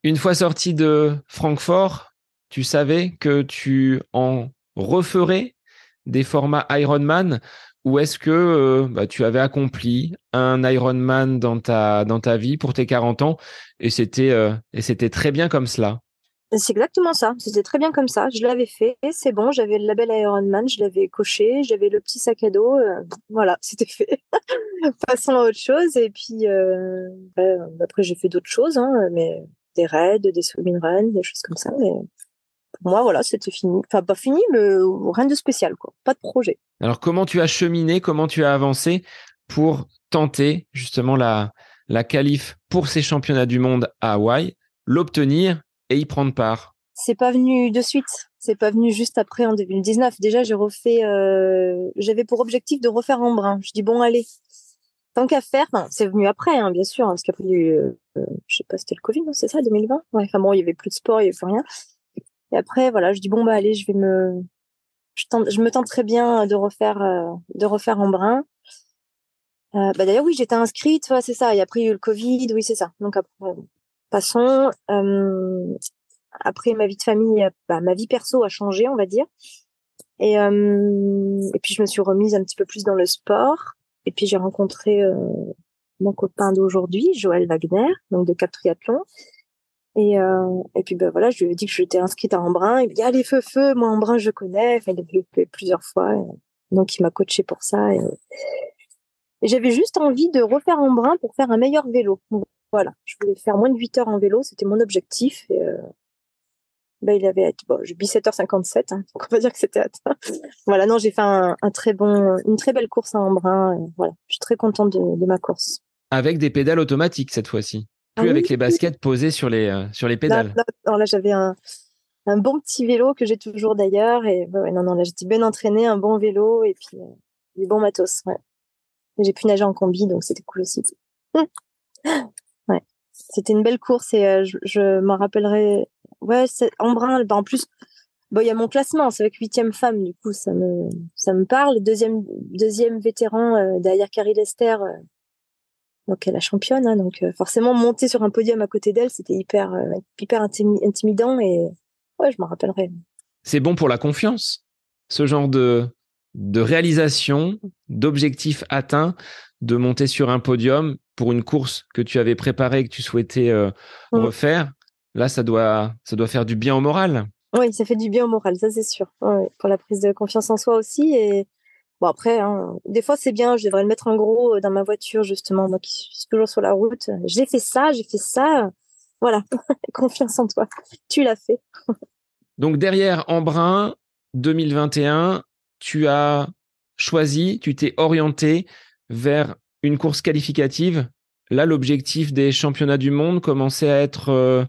Une fois sorti de Francfort, tu savais que tu en referais des formats Ironman ou est-ce que euh, bah, tu avais accompli un Ironman dans ta, dans ta vie pour tes 40 ans et c'était euh, et c'était très bien comme cela? C'est exactement ça. C'était très bien comme ça. Je l'avais fait. C'est bon. J'avais le label Ironman. Je l'avais coché. J'avais le petit sac à dos. Euh, voilà, c'était fait. Passons à autre chose. Et puis bah, après, j'ai fait d'autres choses, hein, mais des raids, des swim runs, des choses comme ça. Mais pour moi, voilà, c'était fini. Enfin, pas fini, mais rien de spécial, quoi. Pas de projet. Alors, comment tu as cheminé, comment tu as avancé pour tenter justement la, la qualif pour ces championnats du monde à Hawaï, l'obtenir et y prendre part C'est pas venu de suite. C'est pas venu juste après en 2019. Déjà, j'ai refait. Euh, j'avais pour objectif de refaire en brun. Je dis bon, allez, tant qu'à faire. c'est venu après, hein, bien sûr, hein, parce qu'après, euh, je sais pas, c'était le Covid, c'est ça, 2020. Ouais. Enfin bon, il y avait plus de sport, il y avait plus rien. Et après, voilà, je dis bon bah allez, je vais me, je me tente très bien de refaire, euh, de refaire en brun. Euh, bah d'ailleurs oui, j'étais inscrite, c'est ça. Et après il y a eu le Covid, oui c'est ça. Donc après, passons. Euh, après ma vie de famille, bah, ma vie perso a changé, on va dire. Et, et puis je me suis remise un petit peu plus dans le sport. Et puis j'ai rencontré mon copain d'aujourd'hui, Joël Wagner, donc de Cap Triathlon. Et, euh, et puis ben voilà, je lui ai dit que j'étais inscrite à Embrun. Il me dit allez feu feu, moi Embrun je connais. Enfin, il a fait plusieurs fois, donc il m'a coaché pour ça. Et, j'avais juste envie de refaire Embrun pour faire un meilleur vélo. Voilà, je voulais faire moins de 8 heures en vélo, c'était mon objectif. Et euh, ben, il avait bon, j'ai 7h57, hein, donc on va dire que c'était atteint. voilà, non, j'ai fait un, très bon, une très belle course à Embrun. voilà, je suis très contente de, de ma course. Avec des pédales automatiques cette fois-ci. Ah plus avec les baskets posées sur les, euh, sur les pédales. là, j'avais un, un, bon petit vélo que j'ai toujours d'ailleurs. Et non, non, là, j'étais bien entraînée, un bon vélo et puis euh, du bon matos. Ouais. J'ai pu nager en combi, donc c'était cool aussi. C'était une belle course et euh, je, m'en rappellerai. Ouais, en. Bah, en plus, il y a mon classement, c'est avec huitième femme, du coup, ça me, ça me parle. Deuxième, deuxième vétéran derrière Carrie Lester donc elle la championne. Hein, donc euh, forcément monter sur un podium à côté d'elle, c'était hyper euh, hyper intimidant et ouais, je m'en rappellerai. C'est bon pour la confiance, ce genre de de réalisation, d'objectifs atteints, de monter sur un podium pour une course que tu avais préparée, que tu souhaitais euh, mmh. refaire. Là, ça doit ça doit faire du bien au moral. Oui, ça fait du bien au moral, ça c'est sûr. pour la prise de confiance en soi aussi et Bon après, hein, des fois c'est bien, je devrais le mettre en gros euh, dans ma voiture justement, moi qui suis toujours sur la route. J'ai fait ça, j'ai fait ça. Voilà, confiance en toi. Tu l'as fait. Donc derrière Embrun 2021, tu as choisi, tu t'es orienté vers une course qualificative. Là, l'objectif des championnats du monde commençait à être euh,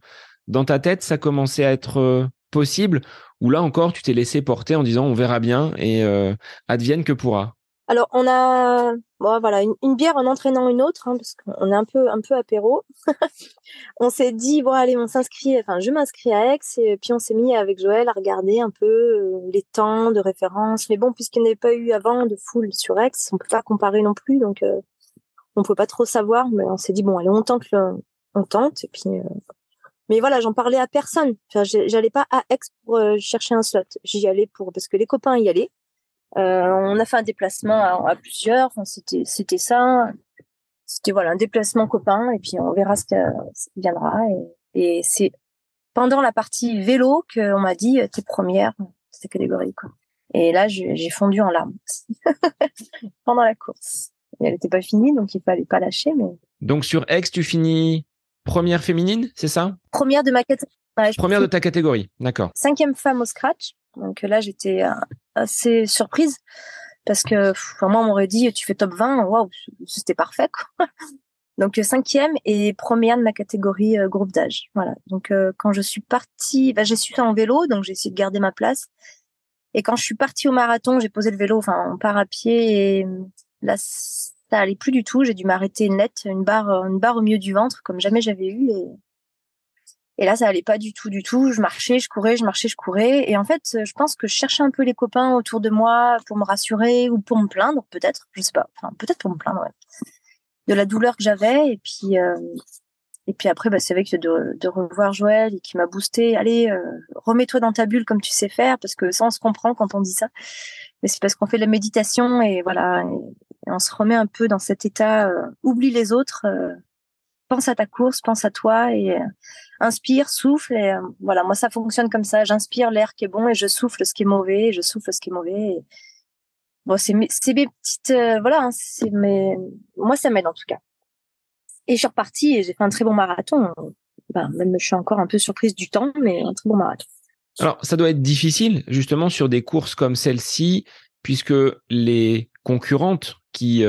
dans ta tête, ça commençait à être euh, possible ou là encore tu t'es laissé porter en disant on verra bien et euh, advienne que pourra alors on a bon, voilà une, bière en entraînant une autre hein, parce qu'on est un peu un peu apéro on s'est dit bon allez on s'inscrit enfin je m'inscris à Aix et puis on s'est mis avec Joël à regarder un peu euh, les temps de référence mais bon puisqu'il n'y avait pas eu avant de foule sur Aix on peut pas comparer non plus donc euh, on peut pas trop savoir mais on s'est dit bon allez on tente on tente et puis mais voilà, j'en parlais à personne. Enfin, j'allais pas à Aix pour euh, chercher un slot. J'y allais pour parce que les copains y allaient. Euh, on a fait un déplacement à, plusieurs. Enfin, c'était c'était ça. C'était voilà un déplacement copain et puis on verra ce qui viendra. Et, et c'est pendant la partie vélo qu'on m'a dit t'es première cette catégorie quoi. Et là j'ai fondu en larmes pendant la course. elle n'était pas finie donc il fallait pas lâcher. Mais donc sur Aix tu finis Première féminine, c'est ça? Première de ma catégorie. Première de ta catégorie, d'accord. Cinquième femme au scratch. Donc là, j'étais euh, assez surprise parce que moi, on m'aurait dit tu fais top 20, waouh, c'était parfait. Donc euh, cinquième et première de ma catégorie euh, groupe d'âge. Voilà. Donc quand je suis partie, bah, j'ai su en vélo, donc j'ai essayé de garder ma place. Et quand je suis partie au marathon, j'ai posé le vélo, enfin on part à pied et Là, ça allait plus du tout. J'ai dû m'arrêter net, une barre, une barre au milieu du ventre, comme jamais j'avais eu. Et là, ça allait pas du tout, du tout. Je marchais, je courais, je marchais, je courais. Et en fait, je pense que je cherchais un peu les copains autour de moi pour me rassurer ou pour me plaindre, peut-être. Je sais pas. Enfin, peut-être pour me plaindre, ouais. De la douleur que j'avais. Et puis, euh, et puis après, bah, c'est vrai que de, revoir Joël et qui m'a boosté. Allez, euh, remets-toi dans ta bulle comme tu sais faire, parce que ça, on se comprend quand on dit ça. Mais c'est parce qu'on fait de la méditation et voilà, on se remet un peu dans cet état. Euh, oublie les autres. Pense à ta course, pense à toi et euh, inspire, souffle euh, voilà, moi ça fonctionne comme ça, j'inspire l'air qui est bon et je souffle ce qui est mauvais, je souffle ce qui est mauvais. Bon, c'est mes, petites euh, voilà, hein, c'est mes moi ça m'aide en tout cas. Et je suis repartie et j'ai fait un très bon marathon. Ben, même je suis encore un peu surprise du temps, mais un très bon marathon. Alors, ça doit être difficile, justement, sur des courses comme celle-ci, puisque les concurrentes qui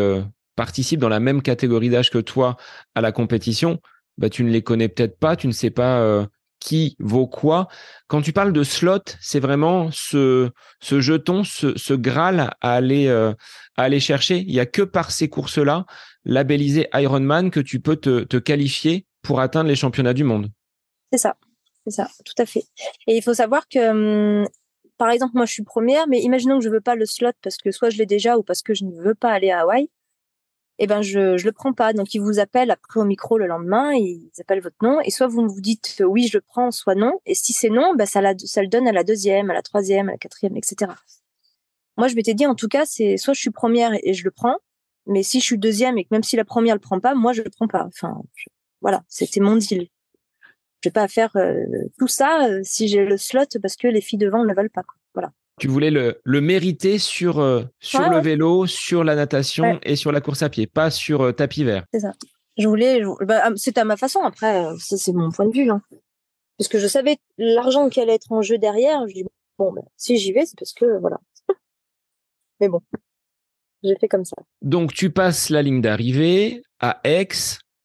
participent dans la même catégorie d'âge que toi à la compétition, bah, tu ne les connais peut-être pas, tu ne sais pas euh, qui vaut quoi. Quand tu parles de slot, c'est vraiment ce, ce jeton, ce, ce graal à aller, euh, à aller chercher. Il n'y a que par ces courses-là, labellisées Ironman, que tu peux te, te qualifier pour atteindre les championnats du monde. C'est ça, c'est ça, tout à fait. Et il faut savoir que, hum, par exemple, moi je suis première, mais imaginons que je veux pas le slot parce que soit je l'ai déjà ou parce que je ne veux pas aller à Hawaï eh ben je je le prends pas. Donc ils vous appellent après au micro le lendemain, ils appellent votre nom et soit vous vous dites oui je le prends, soit non. Et si c'est non, ben ça le donne à la deuxième, à la troisième, à la quatrième, etc. Moi je m'étais dit en tout cas c'est soit je suis première et, je le prends, mais si je suis deuxième et que même si la première le prend pas, moi je le prends pas. Enfin voilà, c'était mon deal. Je vais pas faire euh, tout ça euh, si j'ai le slot parce que les filles devant ne le veulent pas. Voilà tu voulais le, le mériter sur, euh, sur le vélo, sur la natation et sur la course à pied, pas sur euh, tapis vert. C'est ça. Je voulais, bah, ah, c'était à ma façon. Après, euh, ça c'est mon point de vue. Hein. Parce que je savais l'argent qui allait être en jeu derrière. Je dis bon, ben, si j'y vais, c'est parce que voilà. Mais bon, j'ai fait comme ça. Donc tu passes la ligne d'arrivée à Aix,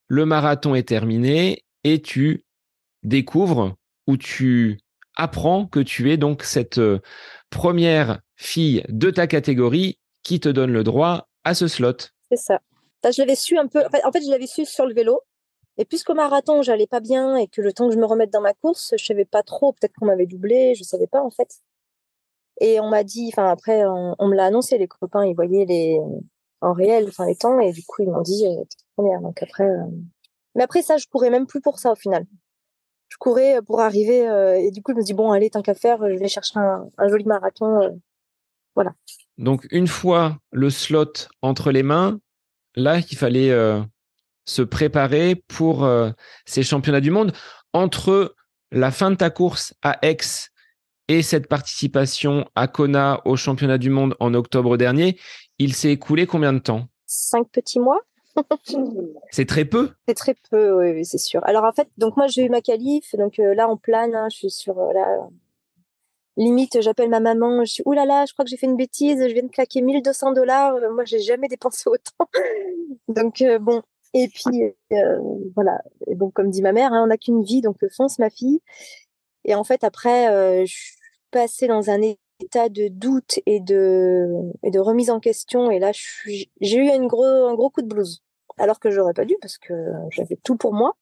le marathon est terminé et tu découvres ou tu apprends que tu es donc cette première fille de ta catégorie qui te donne le droit à ce slot. C'est ça. je l'avais su un peu. En fait, je l'avais su sur le vélo. Et puisqu'au marathon, j'allais pas bien et que le temps que je me remette dans ma course, je savais pas trop. Peut-être qu'on m'avait doublé, je savais pas en fait. Et on m'a dit, enfin après, on, me l'a annoncé. Les copains, ils voyaient les en réel, enfin les temps, et du coup ils m'ont dit euh, première. Donc après, euh, mais après ça, je courais même plus pour ça au final je courais pour arriver euh, et du coup je me dis bon allez tant qu'à faire je vais chercher un, joli marathon euh, voilà. Donc une fois le slot entre les mains là il fallait euh, se préparer pour ces championnats du monde. Entre la fin de ta course à Aix et cette participation à Kona au championnat du monde en octobre dernier il s'est écoulé combien de temps? Cinq petits mois c'est très peu. C'est très peu, oui, c'est sûr. Alors en fait, donc moi j'ai eu ma qualif, donc euh, là en plane, hein, je suis sur euh, la limite, j'appelle ma maman, je suis oulala, là là, je crois que j'ai fait une bêtise, je viens de claquer 1200 dollars, euh, moi j'ai jamais dépensé autant. donc bon, et puis voilà, bon comme dit ma mère, hein, on n'a qu'une vie, donc fonce ma fille. Et en fait après, je suis passée dans un état de doute et de et de remise en question, et là j'ai eu une gros, un gros coup de blues alors que j'aurais pas dû parce que j'avais tout pour moi.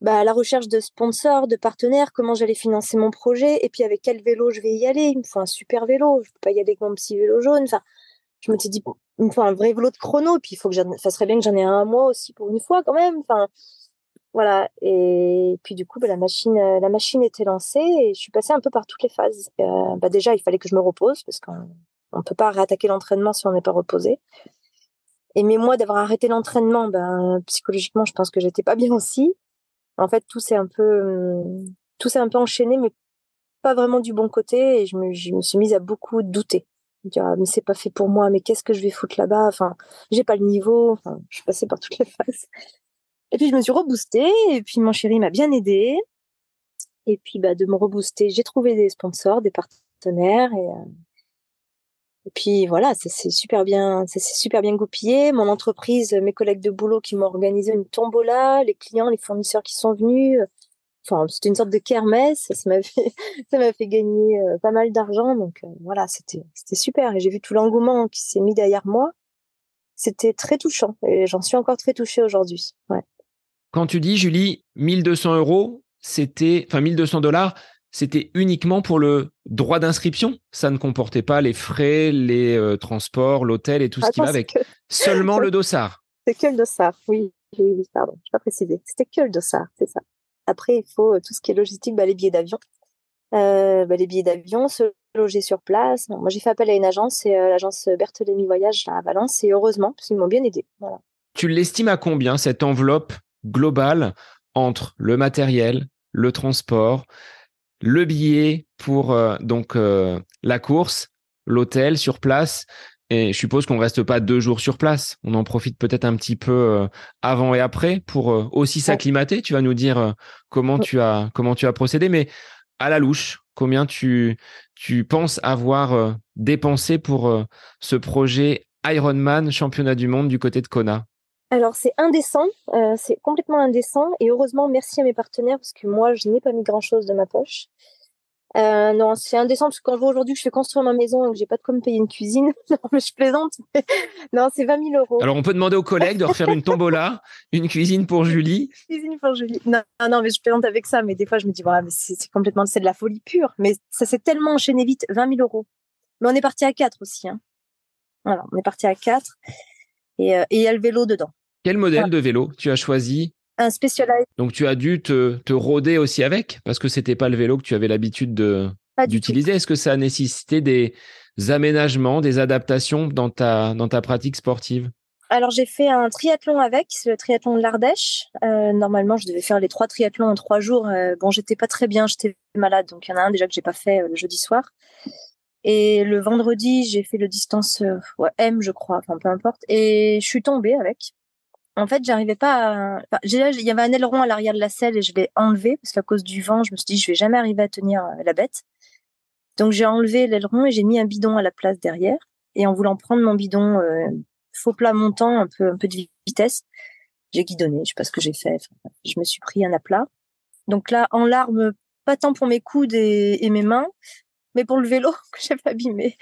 Bah, la recherche de sponsors, de partenaires, comment j'allais financer mon projet, et puis avec quel vélo je vais y aller. Il me faut un super vélo, je peux pas y aller avec mon petit vélo jaune. Enfin, je me suis dit, il me faut un vrai vélo de chrono, puis il faut que j'en, ça serait bien que j'en ai un à moi aussi pour une fois quand même. Enfin, voilà. Et puis du coup, bah, la machine, la machine était lancée et je suis passée un peu par toutes les phases. Euh, bah, déjà, il fallait que je me repose parce qu'on on peut pas réattaquer l'entraînement si on n'est pas reposé. Et mais moi, d'avoir arrêté l'entraînement, ben, psychologiquement, je pense que j'étais pas bien aussi. En fait, tout s'est un peu, tout s'est un peu enchaîné, mais pas vraiment du bon côté. Et je me, je me suis mise à beaucoup douter. Dire, ah, mais c'est pas fait pour moi, mais qu'est-ce que je vais foutre là-bas? Enfin, j'ai pas le niveau. Enfin, je suis passée par toutes les phases. Et puis, je me suis reboostée. Et puis, mon chéri m'a bien aidée. Et puis, bah, de me rebooster, j'ai trouvé des sponsors, des partenaires. Et, euh, et puis voilà, ça s'est super bien, ça super bien goupillé. Mon entreprise, mes collègues de boulot qui m'ont organisé une tombola, les clients, les fournisseurs qui sont venus. Enfin, c'était une sorte de kermesse. Ça m'a fait, gagner euh, pas mal d'argent. Donc euh, voilà, c'était, super. Et j'ai vu tout l'engouement qui s'est mis derrière moi. c'était très touchant et j'en suis encore très touchée aujourd'hui. Quand tu dis, Julie, 1200 euros, c'était, enfin 1200 dollars, c'était uniquement pour le droit d'inscription. Ça ne comportait pas les frais, les euh, transports, l'hôtel et tout ce qui va avec. Seulement le dossard. C'est que le dossard, oui. oui pardon, je n'ai pas précisé. C'était que le dossard, c'est ça. Après, il faut euh, tout ce qui est logistique, bah, les billets d'avion. Euh, bah, les billets d'avion, se loger sur place. Moi, j'ai fait appel à une agence, c'est l'agence Berthelemy Voyage à Valence, et heureusement, parce qu'ils m'ont bien aidé. Voilà. Tu l'estimes à combien cette enveloppe globale entre le matériel, le transport, le billet pour euh, donc euh, la course, l'hôtel sur place. Et je suppose qu'on reste pas deux jours sur place. On en profite peut-être un petit peu euh, avant et après pour aussi s'acclimater. Tu vas nous dire comment tu as comment tu as procédé, mais à la louche, combien tu tu penses avoir dépensé pour ce projet Ironman championnat du monde du côté de Kona? Alors c'est indécent, euh, c'est complètement indécent et heureusement merci à mes partenaires parce que moi je n'ai pas mis grand chose de ma poche. Euh, non, c'est indécent parce que quand je vois aujourd'hui que je fais construire ma maison et que j'ai pas de quoi me payer une cuisine, non, mais je plaisante. non, c'est 20 000 euros. Alors on peut demander aux collègues de refaire une tombola, une cuisine pour Julie. cuisine pour Julie. Non, non, mais je plaisante avec ça, mais des fois je me dis voilà, mais c'est complètement, c'est de la folie pure. Mais ça s'est tellement enchaîné vite, 20 000 euros. Mais on est parti à 4 aussi. Hein. Voilà, on est parti à 4 et euh, il y a le vélo dedans. Quel modèle de vélo tu as choisi? Un Specialized. Donc tu as dû te, te rôder aussi avec parce que c'était pas le vélo que tu avais l'habitude de d'utiliser. Est-ce que ça a nécessité des aménagements, des adaptations dans ta dans ta pratique sportive? Alors j'ai fait un triathlon avec, le triathlon de l'Ardèche. Euh, normalement, je devais faire les trois triathlons en trois jours. Euh, bon, j'étais pas très bien, j'étais malade, donc il y en a un déjà que j'ai pas fait euh, le jeudi soir. Et le vendredi, j'ai fait le distance M, je crois, enfin peu importe. Et je suis tombée avec en fait, j'arrivais pas à... il y avait un aileron à l'arrière de la selle et je l'ai enlevé parce qu'à cause du vent, je me suis dit, je vais jamais arriver à tenir euh, la bête. Donc, j'ai enlevé l'aileron et j'ai mis un bidon à la place derrière. Et en voulant prendre mon bidon euh, faux plat montant, un peu, un peu de vitesse, j'ai guidonné. Je sais pas ce que j'ai fait. je me suis pris un aplat. Donc là, en larmes, pas tant pour mes coudes et, mes mains, mais pour le vélo que j'avais abîmé.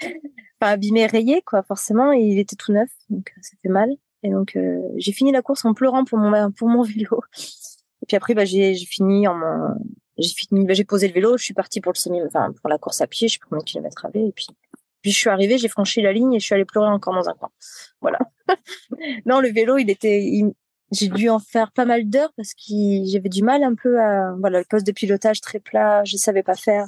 Enfin, abîmé, rayé, quoi, forcément. Et il était tout neuf, donc ça fait mal. Et donc euh, j'ai fini la course en pleurant pour mon pour mon vélo. Et puis après bah j'ai j'ai fini en j'ai fini bah, j'ai posé le vélo, je suis partie pour le semi enfin pour la course à pied, je sais pas combien de kilomètres avait et puis puis je suis arrivée, j'ai franchi la ligne et je suis allée pleurer encore dans un coin. Voilà. non, le vélo, il était j'ai dû en faire pas mal d'heures parce que j'avais du mal un peu à voilà, le poste de pilotage très plat, je savais pas faire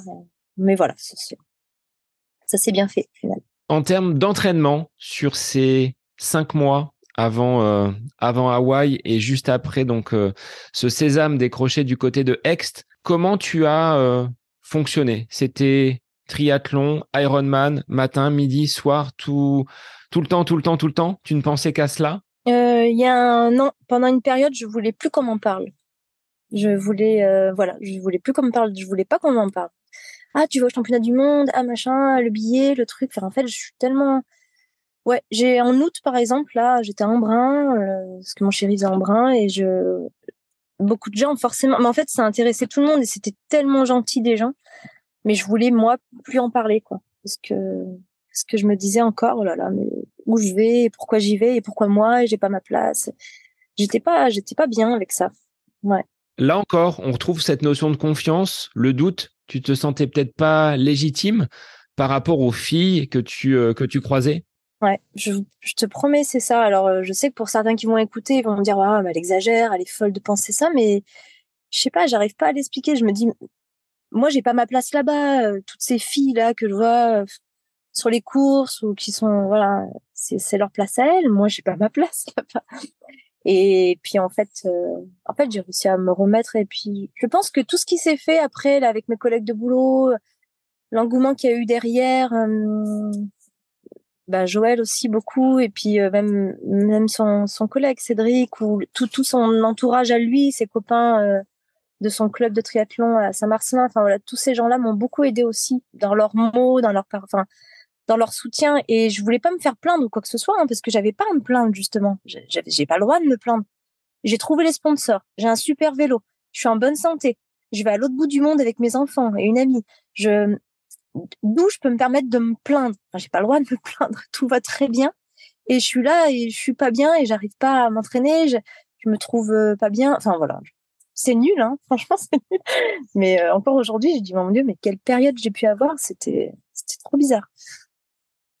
mais voilà, ça s'est bien fait finalement. En termes d'entraînement sur ces cinq mois avant, euh, avant Hawaï et juste après donc euh, ce sésame décroché du côté de Ext. Comment tu as euh, fonctionné? C'était triathlon, Ironman, matin, midi, soir, tout, tout le temps, tout le temps, tout le temps? Tu ne pensais qu'à cela? Il y a un an, pendant une période, je voulais plus qu'on m'en parle. Je voulais, voilà, je voulais plus qu'on me parle. Je voulais pas qu'on m'en parle. Ah, tu vas au championnat du monde, ah machin, le billet, le truc. En fait, je suis tellement Ouais, j'ai en août par exemple là, j'étais en brun euh, parce que mon chéri est en brun et je beaucoup de gens forcément mais en fait ça intéressait tout le monde et c'était tellement gentil des gens mais je voulais moi plus en parler quoi parce que parce que je me disais encore oh là là mais où je vais et pourquoi j'y vais et pourquoi moi et j'ai pas ma place. J'étais pas j'étais pas bien avec ça. Ouais. Là encore, on retrouve cette notion de confiance, le doute, tu te sentais peut-être pas légitime par rapport aux filles que tu euh, que tu croisais? Ouais, je, te promets, c'est ça. Alors, euh, je sais que pour certains qui vont écouter, ils vont me dire, ah, elle exagère, elle est folle de penser ça, mais je sais pas, j'arrive pas à l'expliquer. Je me dis, moi, j'ai pas ma place là-bas. Euh, toutes ces filles là que je vois euh, sur les courses ou qui sont, voilà, c'est leur place à elles. Moi, j'ai pas ma place là-bas. Et puis en fait, en fait, j'ai réussi à me remettre. Et puis, je pense que tout ce qui s'est fait après, là, avec mes collègues de boulot, l'engouement qu'il y a eu derrière, bah, Joël aussi beaucoup et puis euh, même même son, son collègue Cédric ou tout tout son entourage à lui, ses copains euh, de son club de triathlon à Saint-Marcelin, enfin voilà, tous ces gens-là m'ont beaucoup aidé aussi dans leurs mots, dans leur enfin dans leur soutien et je voulais pas me faire plaindre ou quoi que ce soit hein, parce que j'avais pas à me plaindre justement. J'ai pas le droit de me plaindre. J'ai trouvé les sponsors, j'ai un super vélo, je suis en bonne santé, je vais à l'autre bout du monde avec mes enfants et une amie. Je d'où je peux me permettre de me plaindre. Enfin, j'ai pas le droit de me plaindre. Tout va très bien. et je suis là et je suis pas bien et j'arrive pas à m'entraîner. Je, je me trouve euh, pas bien. Enfin voilà, c'est nul, hein. Franchement, c'est nul. Mais euh, encore aujourd'hui, j'ai dit mon Dieu, mais quelle période j'ai pu avoir C'était, c'était trop bizarre.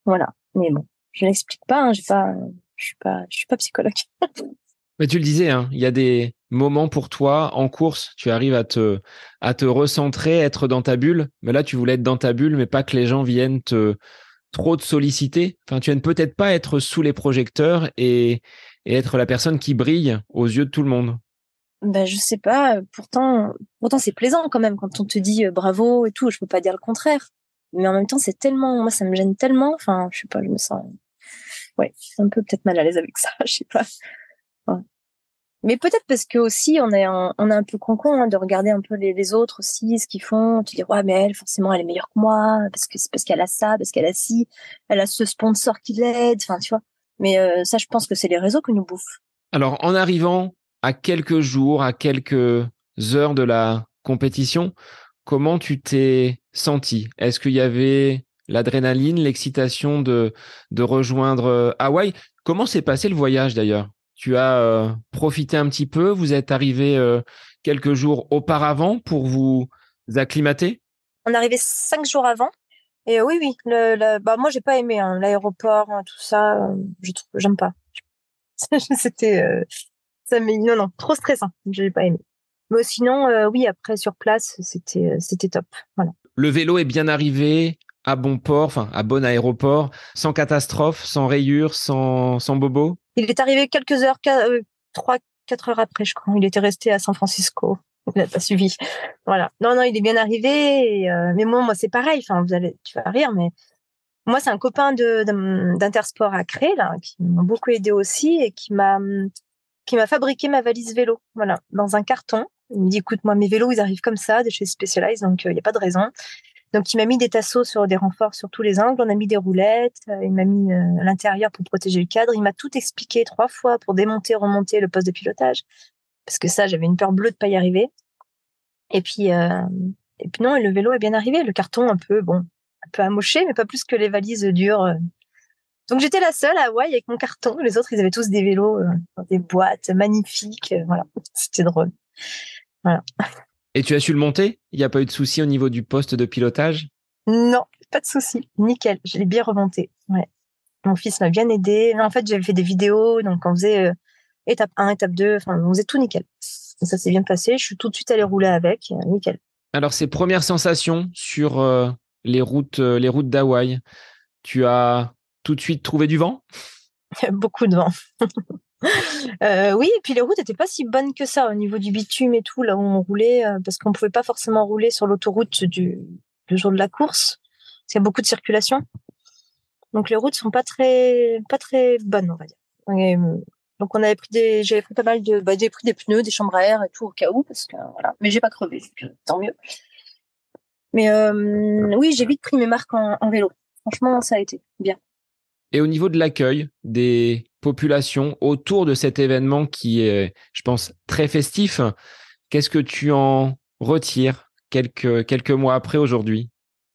Voilà. Mais bon, je n'explique pas. Hein, j'ai pas, je suis pas, je suis pas psychologue. Mais tu le disais, hein, il y a des moments pour toi en course, tu arrives à te, à te recentrer, être dans ta bulle. Mais là, tu voulais être dans ta bulle, mais pas que les gens viennent te trop te solliciter. Enfin, tu aimes peut-être pas être sous les projecteurs et, et être la personne qui brille aux yeux de tout le monde. Ben, je sais pas. Pourtant, pourtant c'est plaisant quand même quand on te dit euh, bravo et tout. Je peux pas dire le contraire. Mais en même temps, c'est tellement, moi, ça me gêne tellement. Enfin, je sais pas, je me sens, ouais, un peu peut-être mal à l'aise avec ça. Je sais pas. Mais peut-être parce que aussi on est un, on est un peu concon hein, de regarder un peu les, les autres aussi, ce qu'ils font. Tu dis ouais mais elle forcément elle est meilleure que moi parce que c'est parce qu'elle a ça, parce qu'elle a ci, elle a ce sponsor qui l'aide. Enfin tu vois. Mais euh, ça je pense que c'est les réseaux que nous bouffent. Alors en arrivant à quelques jours, à quelques heures de la compétition, comment tu t'es senti Est-ce qu'il y avait l'adrénaline, l'excitation de de rejoindre euh, Hawaï? Comment s'est passé le voyage d'ailleurs? Tu as euh, profité un petit peu, vous êtes arrivé euh, quelques jours auparavant pour vous acclimater? On est arrivé cinq jours avant. Et oui, oui, le, bah moi j'ai pas aimé hein, l'aéroport, hein, tout ça, euh, je j'aime pas. C'était ça mais non non, trop stressant, j'ai pas aimé. Mais sinon oui, après sur place, c'était c'était top. Voilà. Le vélo est bien arrivé à bon port, enfin à bon aéroport, sans catastrophe, sans rayures, sans sans bobo? Il est arrivé quelques heures, euh, trois, quatre heures après, je crois. Il était resté à San Francisco. Il n'a pas suivi. Voilà. Non, non, il est bien arrivé. Euh, mais moi, moi, c'est pareil. Enfin, vous allez, tu vas rire, mais moi, c'est un copain de d'Intersport à là, qui m'a beaucoup aidé aussi et qui m'a qui m'a fabriqué ma valise vélo. Voilà, dans un carton. Il me dit, écoute, moi, mes vélos, ils arrivent comme ça, de chez Specialized, donc il euh, n'y a pas de raison. Donc, il m'a mis des tasseaux sur des renforts sur tous les angles. On a mis des roulettes. Euh, il m'a mis euh, à l'intérieur pour protéger le cadre. Il m'a tout expliqué trois fois pour démonter, remonter le poste de pilotage. Parce que ça, j'avais une peur bleue de pas y arriver. Et puis, euh, et non, le vélo est bien arrivé. Le carton un peu, bon, un peu amoché, mais pas plus que les valises dures. Donc, j'étais la seule à Hawaï avec mon carton. Les autres, ils avaient tous des vélos dans des boîtes magnifiques. C'était drôle. Et tu as su le monter? Il n'y a pas eu de souci au niveau du poste de pilotage? Non, pas de souci. Nickel. Je l'ai bien remonté. Ouais. Mon fils m'a bien aidé. En fait, j'avais fait des vidéos, donc on faisait euh, étape 1, étape 2, enfin, on faisait tout nickel. ça s'est bien passé. Je suis tout de suite allée rouler avec. Euh, nickel. Alors, ces premières sensations sur euh, les routes, les routes d'Hawaï, tu as tout de suite trouvé du vent? Beaucoup de vent. Euh, oui, et puis les routes n'étaient pas si bonnes que ça au niveau du bitume et tout, là où on roulait, euh, parce qu'on pouvait pas forcément rouler sur l'autoroute du, jour de la course, parce qu'il y a beaucoup de circulation. Donc les routes sont pas très, pas très bonnes, on va dire. Euh, donc on avait pris des, j'avais pris pas mal de, bah, j'ai pris des pneus, des chambres à air et tout au cas où, parce que voilà. Mais j'ai pas crevé, tant mieux. Mais oui, j'ai vite pris mes marques en vélo. Franchement, ça a été bien. Et au niveau de l'accueil des populations autour de cet événement qui est, je pense, très festif, qu'est-ce que tu en retires quelques, quelques mois après aujourd'hui?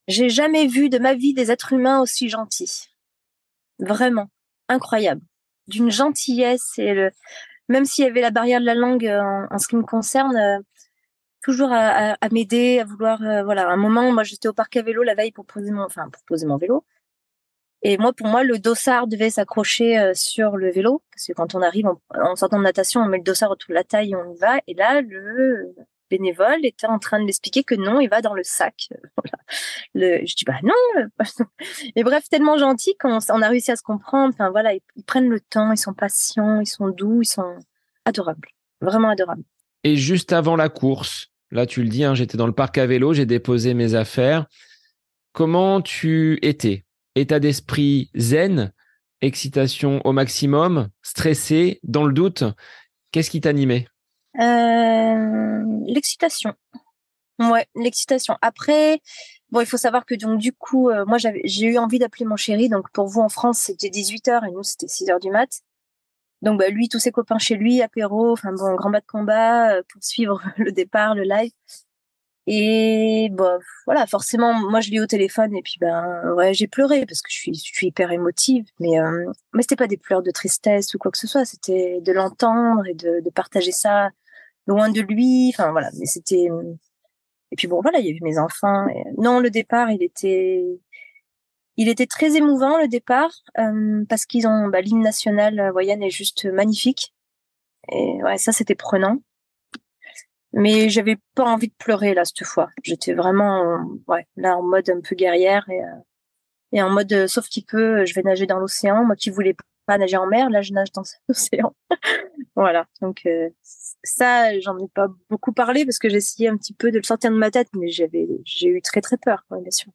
J'ai jamais vu de ma vie des êtres humains aussi gentils. Vraiment. Incroyable. D'une gentillesse et même s'il y avait la barrière de la langue euh, en, ce qui me concerne, euh, toujours à, m'aider, à vouloir, euh, voilà. Un moment, moi, j'étais au parc à vélo la veille pour poser mon, enfin, pour poser mon vélo. Et moi, pour moi, le dossard devait s'accrocher euh, sur le vélo, parce que quand on arrive en, sortant de natation, on met le dossard autour de la taille et on y va. Et là, le bénévole était en train de m'expliquer que non, il va dans le sac. le, je dis bah non. et bref, tellement gentil qu'on on a réussi à se comprendre. Enfin voilà, ils, ils, prennent le temps, ils sont patients, ils sont doux, ils sont adorables, vraiment adorables. Et juste avant la course, là tu le dis, hein, j'étais dans le parc à vélo, j'ai déposé mes affaires. Comment tu étais? État d'esprit zen, excitation au maximum, stressé, dans le doute. Qu'est-ce qui t'animait? Euh, L'excitation. Ouais, l'excitation. Après, bon, il faut savoir que donc du coup, euh, moi j'ai eu envie d'appeler mon chéri. Donc pour vous en France, c'était 18h et nous c'était 6h du mat. Donc bah, lui, tous ses copains chez lui, apéro, enfin bon, grand bas de combat euh, pour suivre le départ, le live. Et bon, voilà, forcément, moi je l'ai au téléphone et puis ben ouais, j'ai pleuré parce que je suis, je suis hyper émotive, mais euh, mais c'était pas des pleurs de tristesse ou quoi que ce soit, c'était de l'entendre et de, de partager ça loin de lui. Enfin voilà, mais c'était et puis bon voilà, il y avait mes enfants. Et... Non, le départ, il était il était très émouvant le départ euh, parce qu'ils ont bah, l'hymne national hawaïen est juste magnifique et ouais ça c'était prenant mais j'avais pas envie de pleurer là cette fois. J'étais vraiment ouais, là en mode un peu guerrière et, euh, et en mode euh, sauf qu'il peut, je vais nager dans l'océan. Moi qui voulais pas nager en mer, là je nage dans l'océan. voilà. Donc euh, ça, j'en ai pas beaucoup parlé parce que essayé un petit peu de le sortir de ma tête, mais j'avais j'ai eu très très peur, bien sûr.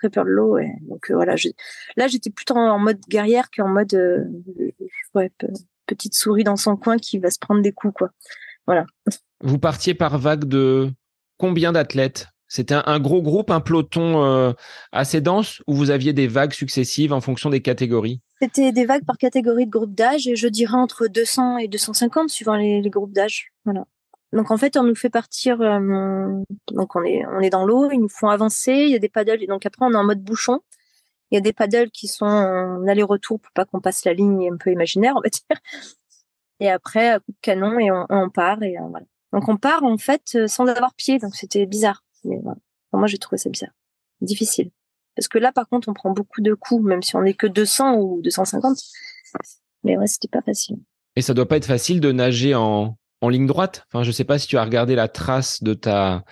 Très peur de l'eau et donc voilà, là j'étais plutôt en mode guerrière qu'en mode ouais, petite souris dans son coin qui va se prendre des coups quoi. Voilà. Vous partiez par vague de combien d'athlètes? C'était un, gros groupe, un peloton euh, assez dense ou vous aviez des vagues successives en fonction des catégories? C'était des vagues par catégorie de groupe d'âge et je dirais entre 200 et 250 suivant les, groupes d'âge. Voilà. Donc en fait, on nous fait partir. Euh, donc on est on est dans l'eau, ils nous font avancer. Il y a des paddles donc après on est en mode bouchon. Il y a des paddles qui sont en aller-retour pour pas qu'on passe la ligne un peu imaginaire, on va dire. Et après, coup de canon, et on, part. Et euh, voilà. Donc on part en fait euh, sans avoir pied, donc c'était bizarre. Mais voilà. moi, j'ai trouvé ça bizarre, difficile. Parce que là, par contre, on prend beaucoup de coups, même si on n'est que 200 ou 250. Mais ouais, c'était pas facile. Et ça doit pas être facile de nager en, en ligne droite? Enfin, je sais pas si tu as regardé la trace de ta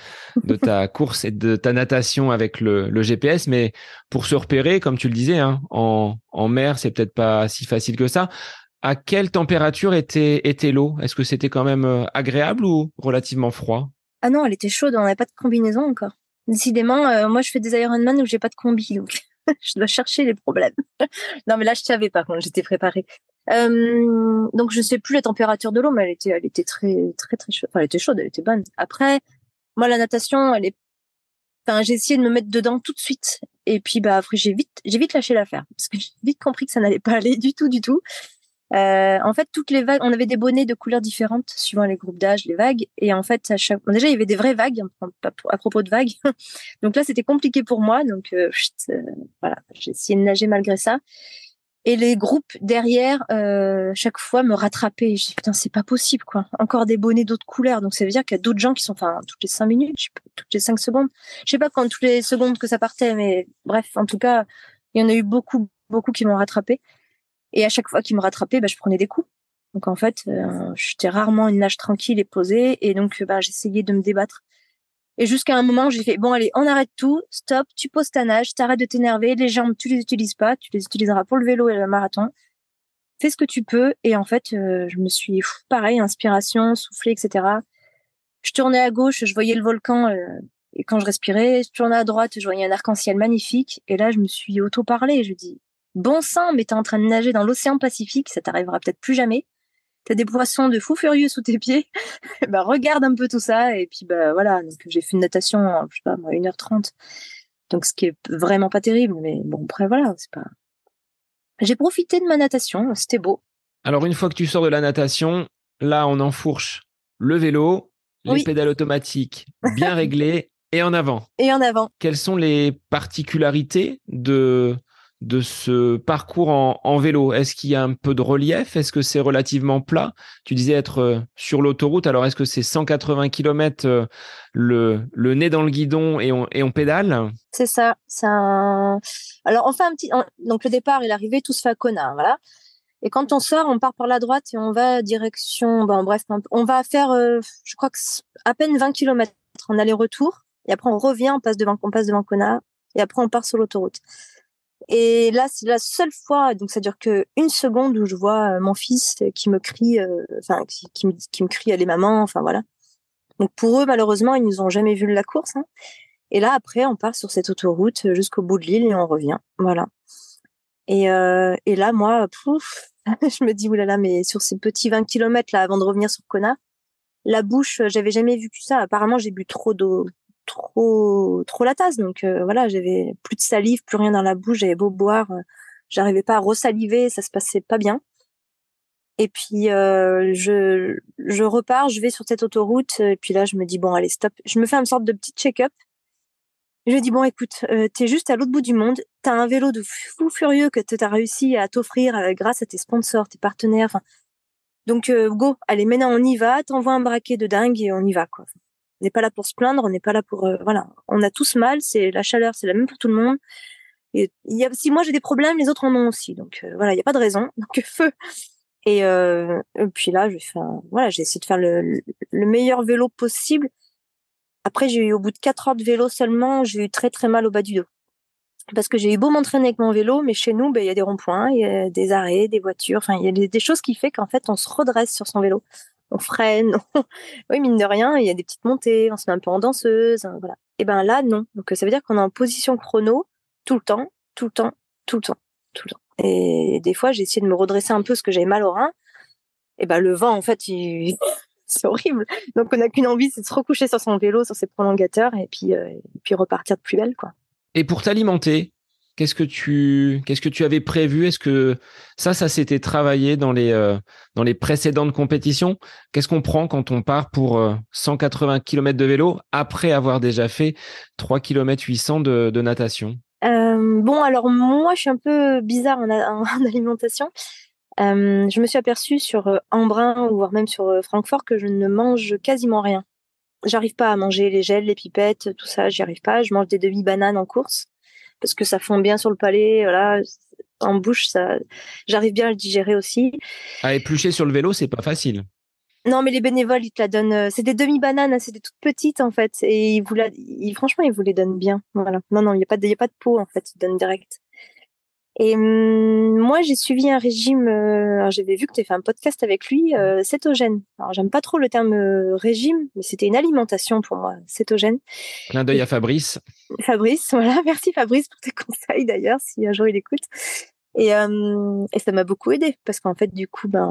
de ta course et de ta natation avec le, le GPS, mais pour se repérer, comme tu le disais, hein, en, en mer, c'est peut-être pas si facile que ça. À quelle température était, était l'eau? Est-ce que c'était quand même euh, agréable ou relativement froid? Ah non, elle était chaude, on n'avait pas de combinaison encore. Décidément, euh, moi je fais des Ironman où j'ai pas de combi, donc je dois chercher les problèmes. non mais là je savais pas quand j'étais préparée. Euh, donc je sais plus la température de l'eau, mais elle était, elle était très très très chaude. Enfin, elle était chaude, elle était bonne. Après, moi la natation, elle est Enfin, j'ai essayé de me mettre dedans tout de suite. Et puis, bah, après, j'ai vite, j'ai vite lâché l'affaire. Parce que j'ai vite compris que ça n'allait pas aller du tout, du tout. Euh, en fait, toutes les vagues, on avait des bonnets de couleurs différentes suivant les groupes d'âge, les vagues. Et en fait, à chaque... déjà, il y avait des vraies vagues à propos de vagues. donc là, c'était compliqué pour moi. Donc euh, euh, voilà, j'ai essayé de nager malgré ça. Et les groupes derrière, euh, chaque fois, me rattrapaient. Je dis putain, c'est pas possible quoi. Encore des bonnets d'autres couleurs. Donc ça veut dire qu'il y a d'autres gens qui sont, enfin, toutes les cinq minutes, toutes les cinq secondes. Je sais pas quand toutes les secondes que ça partait, mais bref, en tout cas, il y en a eu beaucoup, beaucoup qui m'ont rattrapé. Et à chaque fois qu'il me rattrapait, bah, je prenais des coups. Donc en fait, euh, j'étais rarement une nage tranquille et posée. Et donc, bah, j'essayais de me débattre. Et jusqu'à un moment, j'ai fait, bon, allez, on arrête tout, stop, tu poses ta nage, t'arrêtes de t'énerver, les jambes, tu les utilises pas, tu les utiliseras pour le vélo et le marathon. Fais ce que tu peux. Et en fait, euh, je me suis, pareil, inspiration, souffler, etc. Je tournais à gauche, je voyais le volcan, euh, et quand je respirais, je tournais à droite, je voyais un arc-en-ciel magnifique. Et là, je me suis auto-parlé. Je dis, Bon sang, mais t'es en train de nager dans l'océan Pacifique, ça t'arrivera peut-être plus jamais. T'as des poissons de fou furieux sous tes pieds. bah, regarde un peu tout ça. Et puis, bah, voilà. Donc, j'ai fait une natation, je sais pas, moi, 1h30. Donc, ce qui est vraiment pas terrible. Mais bon, après, voilà, c'est pas. J'ai profité de ma natation. C'était beau. Alors, une fois que tu sors de la natation, là, on enfourche le vélo, les pédales automatiques bien réglées et en avant. Et en avant. Quelles sont les particularités de de ce parcours en, vélo Est-ce qu'il y a un peu de relief? Est-ce que c'est relativement plat? Tu disais être euh, sur l'autoroute, alors est-ce que c'est 180 km euh, le, nez dans le guidon et on, et pédale? C'est ça. Un... Alors on fait un petit... Donc le départ, il est arrivé, tout se fait à Kona, voilà. Et quand on sort, on part par la droite et on va direction... Ben, bref, on va faire, euh, je crois que à peine 20 km en aller-retour. Et après, on revient, on passe devant, on passe devant Kona. Et après, on part sur l'autoroute. Et là, c'est la seule fois, donc ça dure que une seconde où je vois euh, mon fils qui me crie, euh, enfin qui, me, qui me crie allez maman, enfin voilà. Donc pour eux, malheureusement, ils nous ont jamais vu la course. Hein. Et là, après, on part sur cette autoroute jusqu'au bout de l'île et on revient, voilà. Et, euh, et là, moi, pouf, je me dis oulala, mais sur ces petits 20 kilomètres là, avant de revenir sur Kona, la bouche, j'avais jamais vu ça. Apparemment, j'ai bu trop d'eau, trop trop la tasse donc euh, voilà j'avais plus de salive plus rien dans la bouche j'avais beau boire euh, j'arrivais pas à resaliver ça se passait pas bien Et puis je, je repars, je vais sur cette autoroute. Et puis là, je me dis bon, allez, stop. Je me fais une sorte de petit check-up. Je dis bon, écoute, euh, t'es juste à l'autre bout du monde. T'as un vélo de fou furieux que t'as réussi à t'offrir grâce à tes sponsors, tes partenaires. Donc go, allez, maintenant on y va. T'envoies un braquet de dingue et on y va quoi. N'est pas là pour se plaindre, on n'est pas là pour voilà. On a tous mal. C'est la chaleur, c'est la même pour tout le monde. Et il y a, si moi j'ai des problèmes, les autres en ont aussi. Donc voilà, il y a pas de raison. Donc feu. Et, euh, puis là, je fais voilà, j'ai essayé de faire le, le, meilleur vélo possible. Après, j'ai eu au bout de quatre heures de vélo seulement, j'ai eu très très mal au bas du dos. Parce que j'ai eu beau m'entraîner avec mon vélo, mais chez nous, ben, il y a des ronds-points, il y a des arrêts, des voitures, enfin, il y a des, choses qui fait qu'en fait, on se redresse sur son vélo. On freine, oui, mine de rien, il y a des petites montées, on se met un peu en danseuse, hein, voilà. Et ben là, non. Donc, ça veut dire qu'on est en position chrono tout le temps, tout le temps, tout le temps, tout le temps. Et des fois, j'ai essayé de me redresser un peu parce que j'avais mal au rein. Et ben le vent, en fait, c'est horrible. Donc on n'a qu'une envie, c'est de se recoucher sur son vélo, sur ses prolongateurs, et puis, euh, puis repartir de plus belle, quoi. Et pour t'alimenter, qu'est-ce que tu qu'est-ce que tu avais prévu? Est-ce que ça, ça s'était travaillé dans les euh, dans les précédentes compétitions? Qu'est-ce qu'on prend quand on part pour 180 euh, km de vélo après avoir déjà fait 3 km 800 de, natation? Euh, bon, alors moi, je suis un peu bizarre en, alimentation. Je me suis aperçue sur Embrun ou voire même sur Francfort que je ne mange quasiment rien. J'arrive pas à manger les gels, les pipettes, tout ça, j'y arrive pas. Je mange des demi-bananes en course parce que ça fond bien sur le palais, voilà, en bouche, ça, j'arrive bien à le digérer aussi. À éplucher sur le vélo, c'est pas facile. Non, mais les bénévoles, ils te la donnent. Euh, c'est des demi-bananes, hein, c'est des toutes petites en fait. Et ils vous la, franchement, ils vous les donnent bien. Voilà. Non, non, il n'y a pas de, y a pas de peau en fait. Ils donnent direct. Et hum, moi, j'ai suivi un régime. Euh, j'avais vu que tu as fait un podcast avec lui, euh, cétogène. Alors, j'aime pas trop le terme régime, mais c'était une alimentation pour moi, cétogène. Clin d'œil à Fabrice. Fabrice, voilà. Merci Fabrice pour tes conseils d'ailleurs, si un jour il écoute. Et, euh, et ça m'a beaucoup aidé parce qu'en fait, du coup, ben,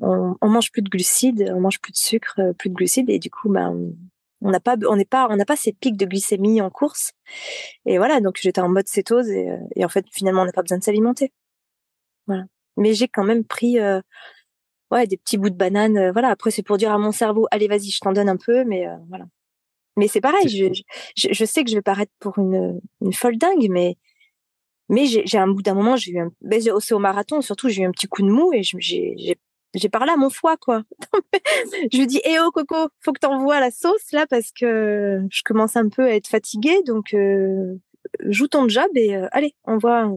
on, on, mange plus de glucides, on mange plus de sucre, euh, plus de glucides, et du coup, ben, on n'a pas, on n'est pas, on n'a pas ces pics de glycémie en course. Et voilà, donc j'étais en mode cétose et, euh, et en fait, finalement, on n'a pas besoin de s'alimenter. Voilà. Mais j'ai quand même pris, euh, ouais, des petits bouts de banane. Euh, voilà. Après, c'est pour dire à mon cerveau, allez, vas-y, je t'en donne un peu, mais voilà. Mais c'est pareil. Je, je, je, sais que je vais paraître pour une, une folle dingue, mais mais j'ai un bout d'un moment, j'ai eu un, c'est au marathon, surtout, j'ai eu un petit coup de mou et j'ai, j'ai parlé à mon foie, quoi. je lui dis, eh oh, Coco, faut que t'envoies la sauce, là, parce que je commence un peu à être fatiguée, donc, euh, joue ton job et euh, allez, on voit,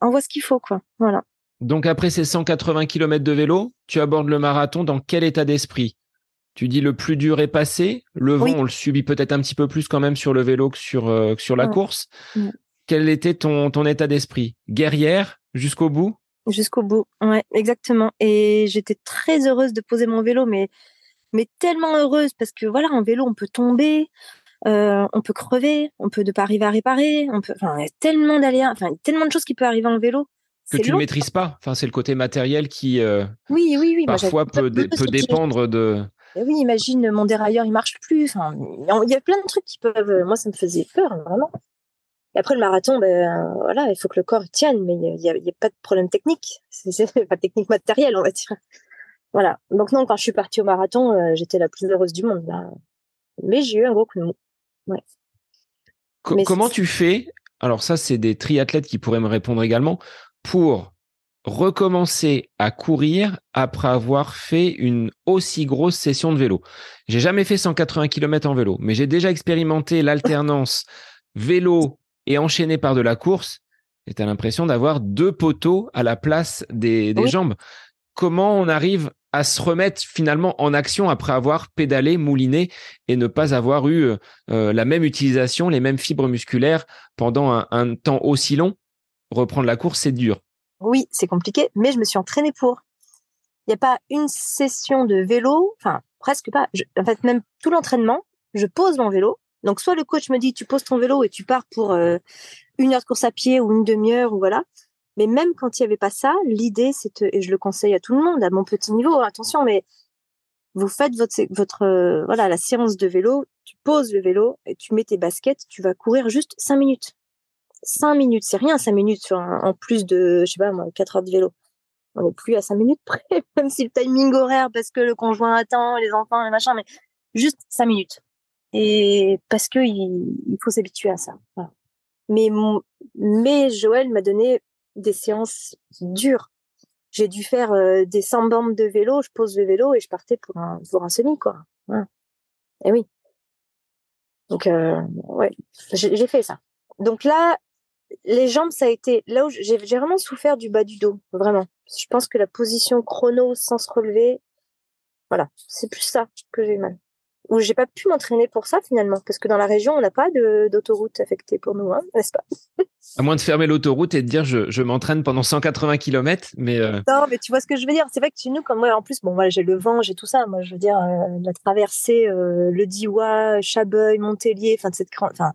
on voit ce qu'il faut, quoi. Voilà. Donc, après ces 180 km de vélo, tu abordes le marathon dans quel état d'esprit? Tu dis le plus dur est passé, le vent on le subit peut-être un petit peu plus quand même sur le vélo que sur, euh, sur la course. Quel était ton, ton état d'esprit? Guerrière jusqu'au bout? Jusqu'au bout, ouais, exactement. Et j'étais très heureuse de poser mon vélo, mais, mais tellement heureuse parce que voilà, en vélo, on peut tomber, euh, on peut crever, on peut ne pas arriver à réparer, on peut, enfin, il y a tellement d'aléas, enfin, tellement de choses qui peuvent arriver en vélo. Que tu ne maîtrises pas. Enfin, c'est le côté matériel qui, euh, oui, oui, oui, parfois peut, peut dépendre de. oui, imagine mon dérailleur, il marche plus. Enfin, il y a plein de trucs qui peuvent. Moi, ça me faisait peur, vraiment. Et après le marathon, ben voilà, il faut que le corps tienne, mais il n'y a, a, pas de problème technique, c'est pas de technique matérielle, on va dire. Voilà. Donc non, quand je suis partie au marathon, euh, j'étais la plus heureuse du monde. Là. Mais j'ai eu un gros coup de mou. Ouais. comment tu fais? Alors ça, c'est des triathlètes qui pourraient me répondre également pour recommencer à courir après avoir fait une aussi grosse session de vélo. J'ai jamais fait 180 km en vélo, mais j'ai déjà expérimenté l'alternance vélo et enchaîné par de la course, et tu as l'impression d'avoir deux poteaux à la place des, jambes. Comment on arrive à se remettre finalement en action après avoir pédalé, mouliné et ne pas avoir eu euh, euh, la même utilisation, les mêmes fibres musculaires pendant un, temps aussi long? Reprendre la course, c'est dur. Oui, c'est compliqué, mais je me suis entraînée pour. Il n'y a pas une session de vélo, enfin presque pas. en fait, même tout l'entraînement, je pose mon vélo, donc soit le coach me dit tu poses ton vélo et tu pars pour euh, une heure de course à pied ou une demi-heure ou voilà. Mais même quand il y avait pas ça, l'idée c'est et je le conseille à tout le monde à mon petit niveau, attention mais vous faites votre votre euh, voilà la séance de vélo, tu poses le vélo et tu mets tes baskets, tu vas courir juste cinq minutes. Cinq minutes, c'est rien cinq minutes sur en plus de je sais pas moi quatre heures de vélo. on n'est plus à cinq minutes près, même si le timing horaire, parce que le conjoint attend, les enfants, les machins, mais juste cinq minutes. Et parce que il, faut s'habituer à ça. Mais, mais Joël m'a donné des séances dures. J'ai dû faire euh, des 100 bandes de vélo, je pose le vélo et je partais pour un, pour un semi, quoi. Et oui. Donc, euh, ouais, j'ai fait ça. Donc là, les jambes, ça a été là où j'ai vraiment souffert du bas du dos, vraiment. Je pense que la position chrono sans se relever, voilà, c'est plus ça que j'ai mal. Ou j'ai pas pu m'entraîner pour ça finalement, parce que dans la région, on n'a pas d'autoroute affectée pour nous, hein, n'est-ce pas? À moins de fermer l'autoroute et de dire je, je m'entraîne pendant 180 km, mais euh, non, mais tu vois ce que je veux dire. C'est vrai que chez nous, comme moi, en plus, bon, voilà, j'ai le vent, j'ai tout ça. Moi, je veux dire, euh, la traversée, euh, le Diois, Chabeuil, Montpellier, enfin, cette, enfin,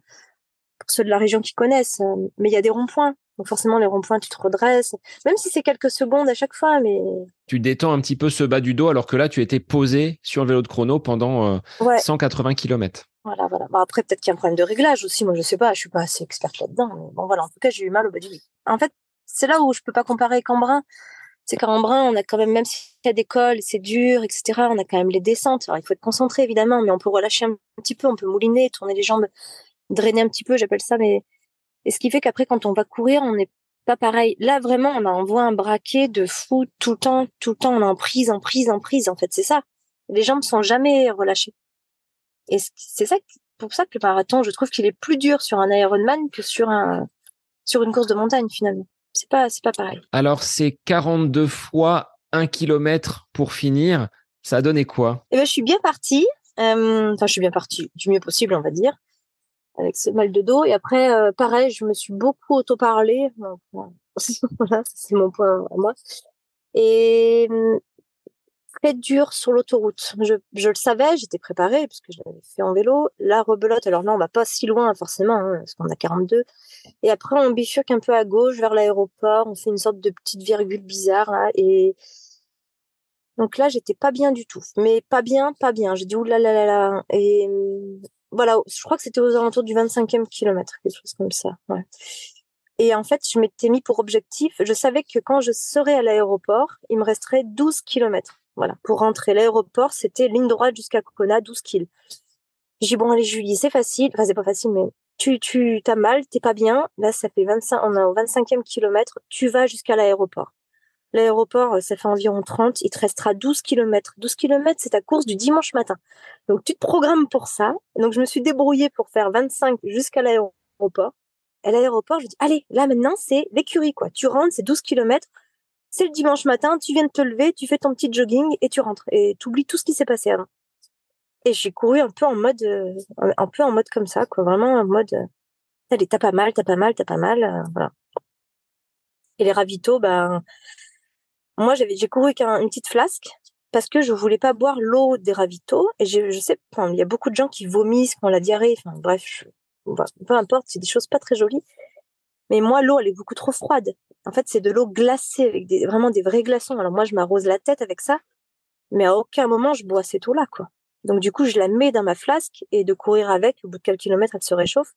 pour ceux de la région qui connaissent. Mais il y a des ronds-points. Donc forcément, les ronds-points, tu te redresses, même si c'est quelques secondes à chaque fois, mais... Tu détends un petit peu ce bas du dos, alors que là, tu étais posé sur le vélo de chrono pendant 180 euh, km. Voilà, voilà. Bon, après, peut-être qu'il y a un problème de réglage aussi. Moi, je sais pas, je suis pas assez experte là-dedans. Mais bon, voilà. En tout cas, j'ai eu mal au bas du dos. En fait, c'est là où je peux pas comparer avec Embrun. C'est qu'en Embrun, on a quand même, même s'il y a des cols, c'est dur, etc., on a quand même les descentes. Alors, il faut être concentré, évidemment, mais on peut relâcher un petit peu, on peut mouliner, tourner les jambes drainer un petit peu, j'appelle ça, mais et ce qui fait qu'après quand on va courir, on n'est pas pareil. Là vraiment, on a envoie un braquet de fou tout le temps, tout le temps, on est en prise, en prise, en prise. En fait, c'est ça. Les jambes sont jamais relâchées. Et c'est ça, pour ça que le marathon, je trouve qu'il est plus dur sur un Ironman que sur un sur une course de montagne finalement. C'est pas c'est pas pareil. Alors c'est 42 fois 1 km pour finir. Ça a donné quoi? Eh ben je suis bien partie. Euh, enfin, je suis bien partie du mieux possible, on va dire avec ce mal de dos. Et après, euh, pareil, je me suis beaucoup auto-parlé. voilà, c'est mon point à moi. Et hum, très dur sur l'autoroute. Je, je, le savais, j'étais préparée parce que je l'avais fait en vélo. La rebelote, alors non, on va pas si loin forcément, hein, parce qu'on a 42. Et après, on bifurque un peu à gauche vers l'aéroport. On fait une sorte de petite virgule bizarre là, et donc là, j'étais pas bien du tout. Mais pas bien, pas bien. J'ai dit oulala là là là. Et hum, voilà, je crois que c'était aux alentours du 25e kilomètre, quelque chose comme ça. Et en fait, je m'étais mis pour objectif, je savais que quand je serais à l'aéroport, il me resterait 12 kilomètres. Voilà, pour rentrer. L'aéroport, c'était ligne droite jusqu'à Cocona, 12 kills. J'ai dit, bon, allez, Julie, c'est facile. Enfin, c'est pas facile, mais tu, tu, t'as mal, t'es pas bien. Là, ça fait 25, on est au 25e kilomètre. Tu vas jusqu'à l'aéroport. L'aéroport, euh, ça fait environ 30. Il te restera 12 km. 12 km, c'est ta course du dimanche matin. Donc, tu te programmes pour ça. Donc, je me suis débrouillée pour faire 25 jusqu'à l'aéroport. À l'aéroport, je dis, allez, là, maintenant, c'est l'écurie, quoi. Tu rentres, c'est 12 km. C'est le dimanche matin, tu viens de te lever, tu fais ton petit jogging et tu rentres. Et tu oublies tout ce qui s'est passé avant. Et j'ai couru un peu en mode, euh, un peu en mode comme ça, quoi. Vraiment en mode, euh, allez, t'as pas mal, t'as pas mal, t'as pas mal, voilà. Et les ravitaux, ben, moi, j'avais, j'ai couru avec une petite flasque parce que je voulais pas boire l'eau des ravitaux. Et je, sais, il y a beaucoup de gens qui vomissent, qui ont la diarrhée. Enfin, bref, peu importe, c'est des choses pas très jolies. Mais moi, l'eau, elle est beaucoup trop froide. En fait, c'est de l'eau glacée avec vraiment des vrais glaçons. Alors moi, je m'arrose la tête avec ça, mais à aucun moment je bois cette eau-là, quoi. Donc du coup, je la mets dans ma flasque et de courir avec, au bout de quelques kilomètres, elle se réchauffe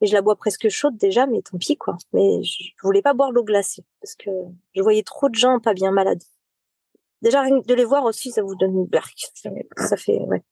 et je la bois presque chaude déjà, mais tant pis quoi. Mais je voulais pas boire l'eau glacée parce que je voyais trop de gens pas bien malades. Déjà de les voir aussi, ça vous donne une barque. Ça fait, ouais,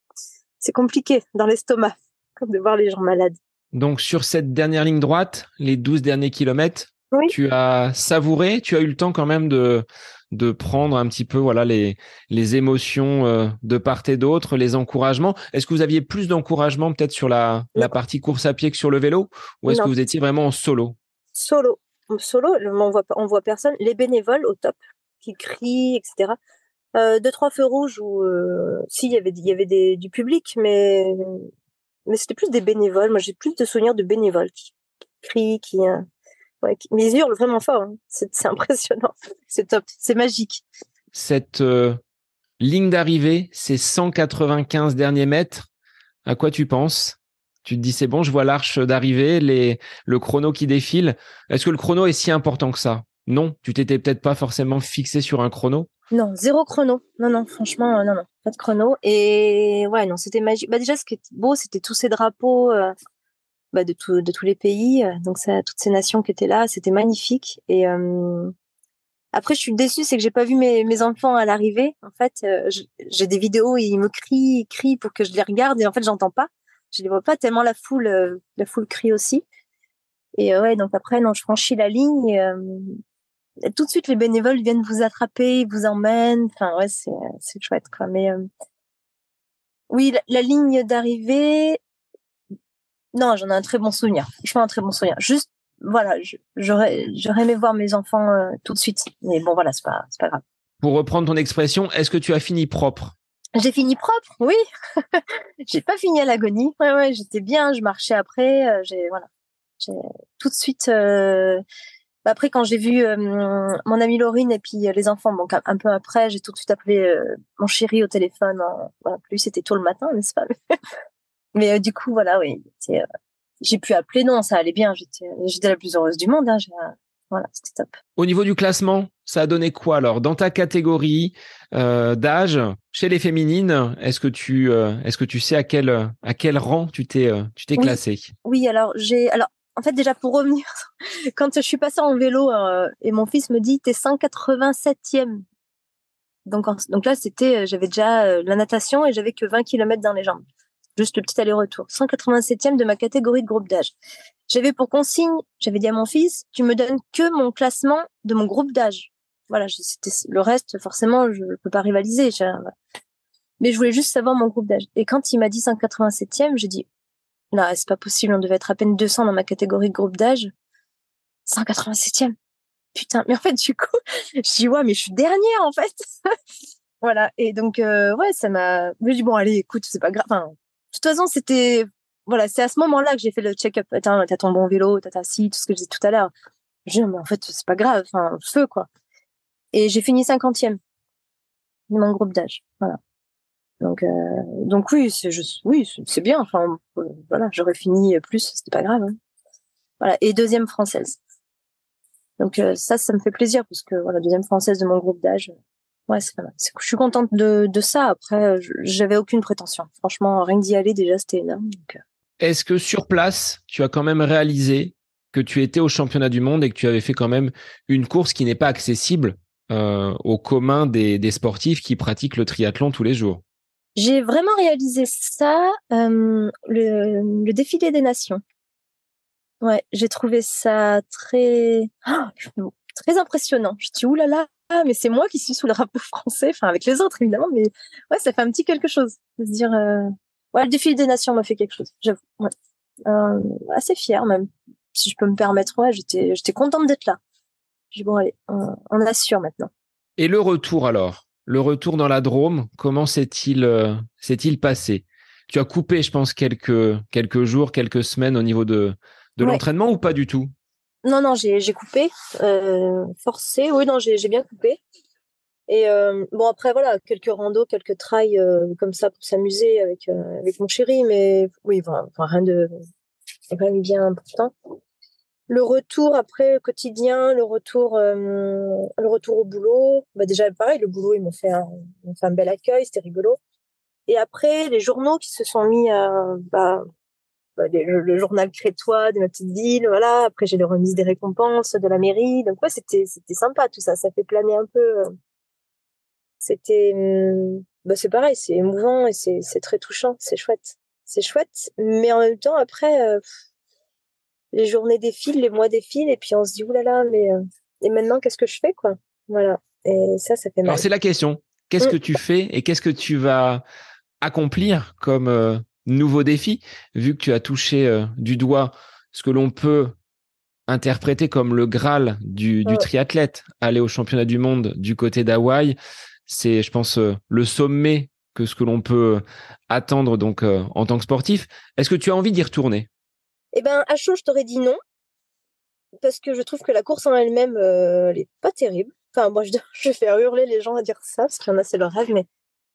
c'est compliqué dans l'estomac comme de voir les gens malades. Donc sur cette dernière ligne droite, les 12 derniers kilomètres, tu as savouré, tu as eu le temps quand même de de prendre un petit peu voilà les les émotions euh, de part et d'autre, les encouragements. Est-ce que vous aviez plus d'encouragement peut-être sur la la partie course à pied que sur le vélo? Ou est-ce que vous étiez vraiment en solo? Solo, solo, on voit on voit personne. Les bénévoles au top qui crient, etc. Euh, deux trois feux rouges où euh, si il y avait il y avait des, du public, mais mais c'était plus des bénévoles. Moi j'ai plus de souvenirs de bénévoles qui crient, qui euh, ouais, mais ils hurlent vraiment fort. Hein. C'est impressionnant. C'est top. C'est magique. Cette euh, ligne d'arrivée, ces 195 derniers mètres, à quoi tu penses? Tu te dis, c'est bon, je vois l'arche d'arrivée, les, le chrono qui défile. Est-ce que le chrono est si important que ça? Non, tu t'étais peut-être pas forcément fixé sur un chrono? Non, zéro chrono. Non, non, franchement, euh, non, non, pas de chrono. Et ouais, non, c'était magique. Bah, déjà, ce qui était beau, c'était tous ces drapeaux. Euh, bah, de, tout, de tous les pays. Donc ça, toutes ces nations qui étaient là, c'était magnifique. Et, euh, Après, je suis déçue, c'est que j'ai pas vu mes, mes enfants à l'arrivée. En fait, euh, j'ai des vidéos, où ils me crient, ils crient pour que je les regarde, et en fait, j'entends pas. Je les vois pas tellement la foule, euh, la foule crie aussi. Et ouais, donc après, non, je franchis la ligne. Et, tout de suite, les bénévoles viennent vous attraper, vous emmènent. Enfin, ouais, c'est c'est chouette, quoi. Mais oui, la, ligne d'arrivée, non, j'en ai un très bon souvenir. Franchement, un très bon souvenir. Juste, voilà, j'aurais, j'aurais aimé voir mes enfants euh, tout de suite. Mais bon, voilà, c'est pas, c'est pas grave. Pour reprendre ton expression, est-ce que tu as fini propre? J'ai fini propre, oui. j'ai pas fini à l'agonie. Ouais, ouais, j'étais bien. Je marchais après. Euh, j'ai, voilà, j'ai tout de suite. Euh, bah, après, quand j'ai vu mon amie Laurine et puis les enfants, donc un peu après, j'ai tout de suite appelé mon chéri au téléphone. Voilà, plus c'était tôt le matin, n'est-ce pas? Mais euh, du coup, voilà, oui, euh, j'ai pu appeler. Non, ça allait bien. J'étais, la plus heureuse du monde. Hein, voilà, c'était top. Au niveau du classement, ça a donné quoi alors? Dans ta catégorie euh, d'âge chez les féminines Est-ce que tu, est-ce que tu sais à quel à quel rang tu t'es tu t'es classé? Oui, alors j'ai alors en fait déjà pour revenir quand je suis passée en vélo et mon fils me dit t'es 187e. Donc donc là c'était j'avais déjà la natation et j'avais que 20 km dans les jambes juste le petit aller-retour. 187e de ma catégorie de groupe d'âge. J'avais pour consigne, j'avais dit à mon fils, tu me donnes que mon classement de mon groupe d'âge. Voilà, le reste, forcément, je ne peux pas rivaliser. Mais je voulais juste savoir mon groupe d'âge. Et quand il m'a dit 187e, j'ai dit, non, c'est pas possible, on devait être à peine 200 dans ma catégorie de groupe d'âge. 187e. Putain, mais en fait, du coup, je dis, ouais, mais je suis dernière, en fait. voilà. Et donc, euh, ouais, ça m'a, je dis, bon, allez, écoute, c'est pas grave. Enfin, toute façon, c'était voilà, c'est à ce moment-là que j'ai fait le check-up. T'as ton bon vélo, t'as ta scie, tout ce que je disais tout à l'heure. J'ai mais en fait, c'est pas grave, enfin, feu, quoi. Et j'ai fini cinquantième de mon groupe d'âge. Voilà. Donc, euh, donc oui, c'est oui, bien. Enfin, euh, voilà, j'aurais fini plus, c'était pas grave. Hein. Voilà. Et deuxième française. Donc euh, ça, ça me fait plaisir parce que voilà, deuxième française de mon groupe d'âge, ouais, c'est Je suis contente de, de ça. Après, j'avais aucune prétention. Franchement, rien d'y aller, déjà, c'était énorme. Euh. Est-ce que sur place, tu as quand même réalisé que tu étais au championnat du monde et que tu avais fait quand même une course qui n'est pas accessible euh, au commun des, des, sportifs qui pratiquent le triathlon tous les jours? J'ai vraiment réalisé ça, euh, le, le, défilé des nations. Ouais, j'ai trouvé ça très, oh, très impressionnant. Je dis oulala, ah, mais c'est moi qui suis sous le drapeau français, enfin avec les autres évidemment, mais ouais, ça fait un petit quelque chose de se dire, euh... ouais, le défi des nations m'a fait quelque chose, j'avoue, ouais. Euh, assez fier même, si je peux me permettre, ouais, j'étais, j'étais contente d'être là. J'ai bon allez, on, on, assure maintenant. Et le retour alors, le retour dans la Drôme, comment s'est-il, euh, s'est-il passé? Tu as coupé, je pense, quelques quelques jours, quelques semaines au niveau de de l'entraînement ou pas du tout? Non, non, j'ai coupé. Euh, forcé, oui, non, j'ai bien coupé. Et euh, bon, après, voilà, quelques randos, quelques trails euh, comme ça pour s'amuser avec, mon chéri, mais oui, rien de rien de bien important. Le retour après quotidien, le retour, le retour au boulot. Bah déjà, pareil, le boulot, ils m'ont fait, un, fait un bel accueil, c'était rigolo. Et après, les journaux qui se sont mis à, bah, bah, le, journal crétois de ma petite ville, voilà. Après, j'ai les remises des récompenses de la mairie. Donc, ouais, c'était, c'était sympa, tout ça. Ça fait planer un peu. Euh. C'était, hum, bah, c'est pareil, c'est émouvant et c'est, c'est très touchant. C'est chouette. C'est chouette. Mais en même temps, après, euh, les journées défilent, les mois défilent et puis on se dit, oulala, mais, euh, et maintenant, qu'est-ce que je fais, quoi? Voilà. Et ça, ça fait mal. Alors, c'est la question. Qu'est-ce mmh. que tu fais et qu'est-ce que tu vas accomplir comme, nouveau défi, vu que tu as touché euh, du doigt ce que l'on peut interpréter comme le Graal du, du triathlète, aller au championnat du monde du côté d'Hawaï, c'est, je pense, euh, le sommet que ce que l'on peut attendre donc euh, en tant que sportif. Est-ce que tu as envie d'y retourner? Eh ben, à chaud, je t'aurais dit non, parce que je trouve que la course en elle-même, elle est pas terrible. Enfin, moi, je, je vais faire hurler les gens à dire ça, parce qu'il y en a, c'est leur rêve, mais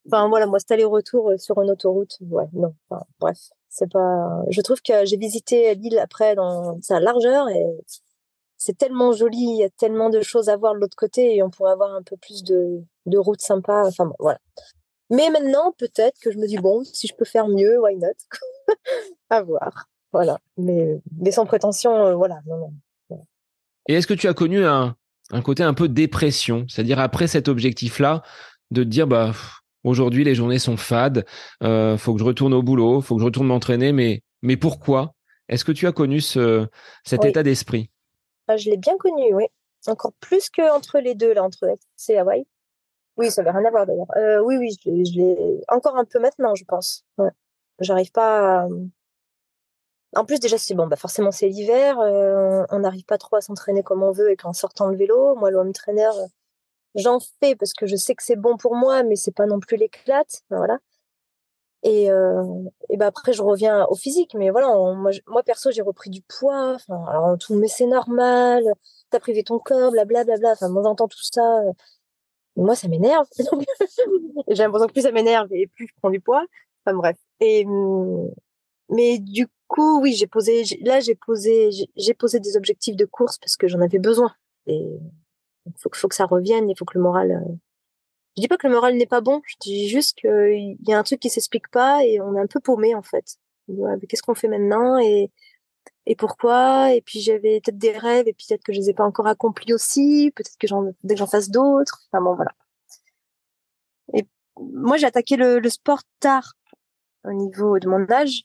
Enfin voilà, moi cet aller-retour euh, sur une autoroute, ouais, non. Bref, c'est pas. Je trouve que j'ai visité l'île après dans sa largeur et c'est tellement joli, il y a tellement de choses à voir de l'autre côté et on pourrait avoir un peu plus de, de routes sympas. Enfin bon, voilà. Mais maintenant, peut-être que je me dis bon, si je peux faire mieux, why not À voir. Voilà. Mais, mais sans prétention, euh, voilà. Non, non. Et est-ce que tu as connu un, un côté un peu dépression, c'est-à-dire après cet objectif-là, de te dire bah aujourd'hui les journées sont fades, euh, faut que je retourne au boulot, faut que je retourne m'entraîner, mais mais pourquoi? Est-ce que tu as connu ce cet état d'esprit? Ah, Je l'ai bien connu, oui. Encore plus que entre les deux là, entre et Hawaï. Oui, ça n'avait rien à voir d'ailleurs. Euh, oui, oui, je l'ai encore un peu maintenant, je pense. Ouais. J'arrive pas. À... En plus, déjà, c'est bon, bah forcément, c'est l'hiver. Euh, on n'arrive pas trop à s'entraîner comme on veut et qu'en sortant le vélo, moi, le home trainer, j'en fais parce que je sais que c'est bon pour moi, mais c'est pas non plus l'éclate. Voilà. Et, euh, et ben après, je reviens au physique. Mais voilà, moi, perso, j'ai repris du poids. Enfin, alors, tout, mais c'est normal. T'as privé ton corps, blablabla. Bla, bla. Enfin, moi, j'entends tout ça. Moi, ça m'énerve. j'ai l'impression que plus ça m'énerve et plus je prends du poids. Enfin, bref. Et, hum, mais du coup, oui, j'ai posé, là, j'ai posé, j'ai posé des objectifs de course parce que j'en avais besoin. Il faut, faut que ça revienne, il faut que le moral. Euh... Je dis pas que le moral n'est pas bon, je dis juste qu'il y a un truc qui s'explique pas et on est un peu paumé en fait. Qu'est-ce qu'on fait maintenant et et pourquoi? Et puis j'avais peut-être des rêves et peut-être que je les ai pas encore accomplis aussi. Peut-être que j'en, que j'en fasse d'autres. Enfin bon, voilà. Et moi, j'ai attaqué le, le sport tard au niveau de mon âge.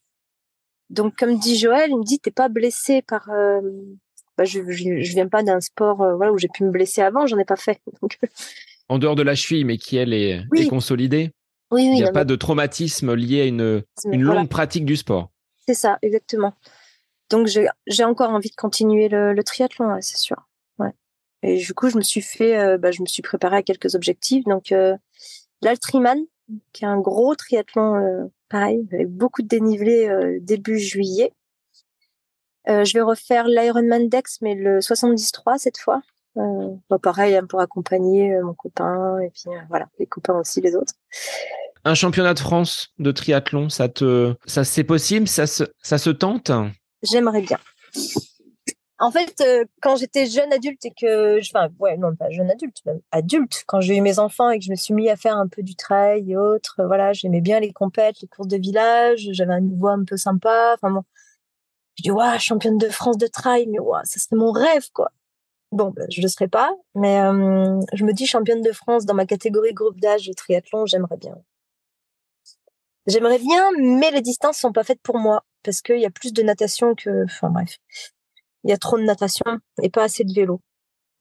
Donc, comme dit Joël, il me dit, t'es pas blessé par. Euh... Bah, je, je, je, viens pas d'un sport euh, voilà où j'ai pu me blesser avant, j'en ai pas fait. Donc... En dehors de la cheville, mais qui elle est, oui. est consolidée. Oui, oui. Il n'y a pas de traumatisme lié à une, une longue voilà. pratique du sport. C'est ça, exactement. Donc j'ai encore envie de continuer le, le triathlon, ouais, c'est sûr. Ouais. Et du coup, je me suis fait, euh, bah, je me suis préparé à quelques objectifs. Donc euh, l'Altriman, qui est un gros triathlon, euh, pareil, avec beaucoup de dénivelé euh, début juillet. Euh, je vais refaire l'Ironman Dex, mais le 73 cette fois. Bah, pareil, hein, pour accompagner mon copain et puis voilà, les copains aussi, les autres. Un championnat de France de triathlon, ça te, ça c'est possible, ça se, ça se tente? J'aimerais bien. En fait, euh, quand j'étais jeune adulte et que, enfin, ouais, non, pas jeune adulte, même adulte, quand j'ai eu mes enfants et que je me suis mis à faire un peu du trail et autres, euh, voilà, j'aimais bien les compètes, les courses de village, j'avais un niveau un peu sympa, enfin bon. Je dis, ouais, championne de France de trail, mais ouais, ça serait mon rêve, quoi. Bon, ben, je le serai pas, mais euh, je me dis championne de France dans ma catégorie groupe d'âge de triathlon, j'aimerais bien. J'aimerais bien, mais les distances sont pas faites pour moi parce qu'il y a plus de natation que, enfin bref, il y a trop de natation et pas assez de vélo.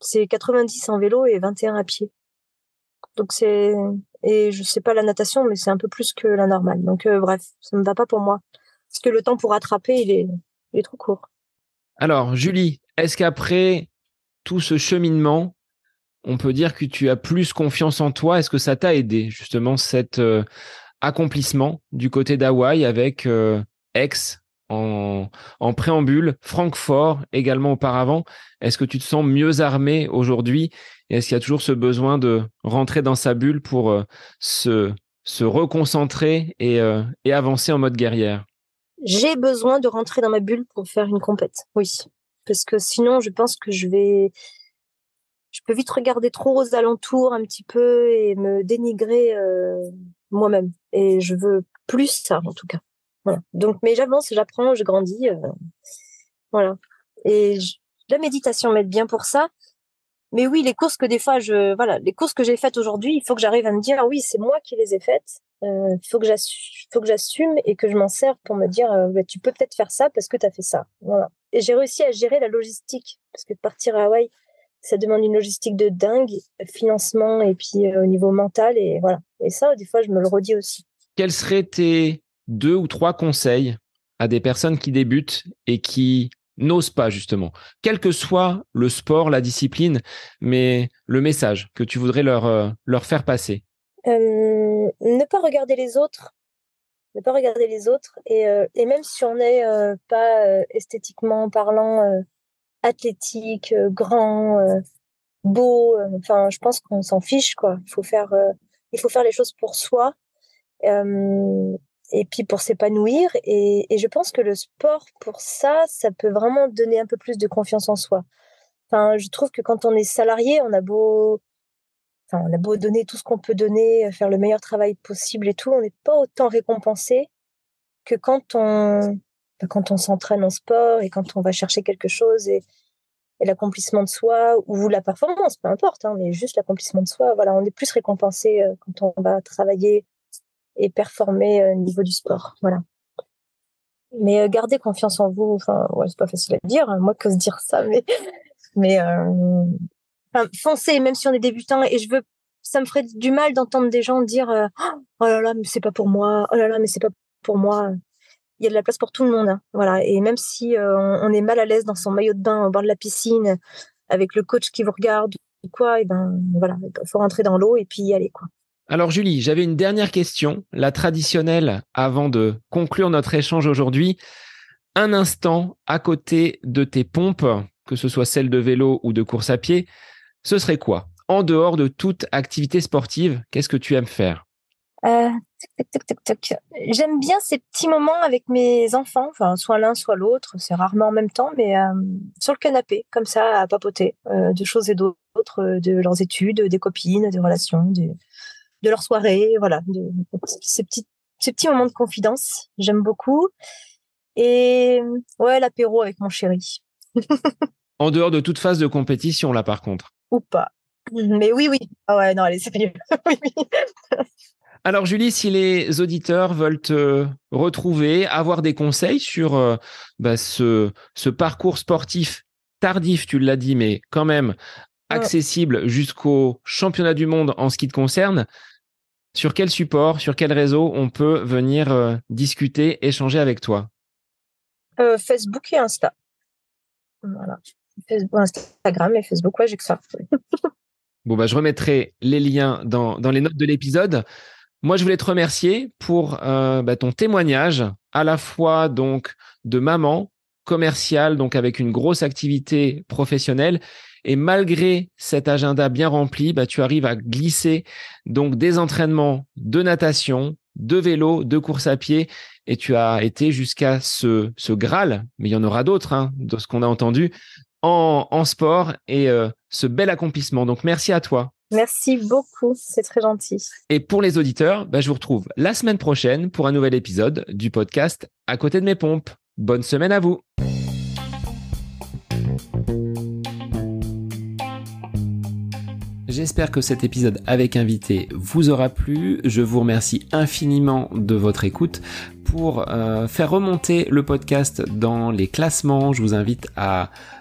C'est 90 en vélo et 21 à pied. Donc c'est et je sais pas la natation, mais c'est un peu plus que la normale. Donc euh, bref, ça ne va pas pour moi parce que le temps pour rattraper il est, il est trop court. Alors Julie, est-ce qu'après tout ce cheminement, on peut dire que tu as plus confiance en toi? Est-ce que ça t'a aidé justement cette euh, accomplissement du côté d'Hawaï avec euh, Aix en, préambule, Francfort également auparavant? Est-ce que tu te sens mieux armé aujourd'hui? Est-ce qu'il y a toujours ce besoin de rentrer dans sa bulle pour euh, se, reconcentrer et avancer en mode guerrière? J'ai besoin de rentrer dans ma bulle pour faire une compète, oui. Parce que sinon, je pense que je vais je peux vite regarder trop aux alentours un petit peu et me dénigrer euh, moi-même. Et je veux plus ça, en tout cas. Voilà. Donc, mais j'avance, j'apprends, je grandis. Euh, voilà. Et je, la méditation m'aide bien pour ça. Mais oui, les courses que des fois, je, voilà, les courses que j'ai faites aujourd'hui, il faut que j'arrive à me dire, oui, c'est moi qui les ai faites. Euh, faut que j'assume et que je m'en sers pour me dire, euh, bah, tu peux peut-être faire ça parce que tu as fait ça. Voilà. Et j'ai réussi à gérer la logistique parce que partir à Hawaï, ça demande une logistique de dingue, financement et puis euh, au niveau mental et voilà. Et ça, des fois, je me le redis aussi. Quels seraient tes deux ou trois conseils à des personnes qui débutent et qui n'osent pas justement, quel que soit le sport, la discipline, mais le message que tu voudrais leur, euh, leur faire passer Ne pas regarder les autres, ne pas regarder les autres et, même si on n'est pas esthétiquement parlant athlétique, grand, beau. Enfin, je pense qu'on s'en fiche, quoi. Il faut faire, il faut faire les choses pour soi. et puis pour s'épanouir. Et, et je pense que le sport, pour ça, ça peut vraiment donner un peu plus de confiance en soi. Enfin, je trouve que quand on est salarié, on a beau, on a beau donner tout ce qu'on peut donner, faire le meilleur travail possible et tout, on n'est pas autant récompensé que quand on, on s'entraîne en sport et quand on va chercher quelque chose. Et, l'accomplissement de soi ou la performance, peu importe, hein, mais juste l'accomplissement de soi. Voilà, on est plus récompensé euh, quand on va travailler et performer euh, au niveau du sport. Voilà. Mais euh, garder confiance en vous, enfin, ouais, c'est pas facile à dire. Hein, moi, que se dire ça, mais euh, enfin, foncez, même si on est débutant. Et je veux, ça me ferait du mal d'entendre des gens dire oh là là, mais c'est pas pour moi. Oh là là, mais c'est pas pour moi il y a de la place pour tout le monde. Hein. Voilà. Et même si euh, on, est mal à l'aise dans son maillot de bain au bord de la piscine, avec le coach qui vous regarde ou quoi, et ben voilà, il faut rentrer dans l'eau et puis y aller quoi. Alors Julie, j'avais une dernière question, la traditionnelle, avant de conclure notre échange aujourd'hui. Un instant à côté de tes pompes, que ce soit celle de vélo ou de course à pied, ce serait quoi? En dehors de toute activité sportive, qu'est-ce que tu aimes faire? Euh, J'aime bien ces petits moments avec mes enfants, enfin soit l'un soit l'autre, c'est rarement en même temps, mais euh, sur le canapé, comme ça, à papoter euh, de choses et d'autres, de leurs études, des copines, des relations, de, de leur soirée, voilà, de, ces petits ces petits moments de confidence, j'aime beaucoup. Et ouais, l'apéro avec mon chéri. en dehors de toute phase de compétition, là, par contre? Ou pas. Mais oui, oui. Ah ouais, non, oui, oui. Alors Julie, si les auditeurs veulent te retrouver, avoir des conseils sur euh, bah, ce, parcours sportif tardif, tu l'as dit, mais quand même accessible jusqu'au championnat du monde en ce qui te concerne, sur quel support, sur quel réseau on peut venir euh, discuter, échanger avec toi? Euh, Facebook et Insta. Voilà. Instagram et Facebook, ouais, j'ai que ça. bon, bah, je remettrai les liens dans les notes de l'épisode. Moi, je voulais te remercier pour euh, bah, ton témoignage, à la fois donc de maman commerciale, donc avec une grosse activité professionnelle, et malgré cet agenda bien rempli, bah, tu arrives à glisser donc des entraînements de natation, de vélo, de course à pied, et tu as été jusqu'à ce, ce Graal, mais il y en aura d'autres, hein, de ce qu'on a entendu, en, en sport et euh, ce bel accomplissement. Donc merci à toi. Merci beaucoup, c'est très gentil. Et pour les auditeurs, bah, je vous retrouve la semaine prochaine pour un nouvel épisode du podcast À côté de mes pompes. Bonne semaine à vous. J'espère que cet épisode avec invité vous aura plu. Je vous remercie infiniment de votre écoute. Pour euh, faire remonter le podcast dans les classements, je vous invite à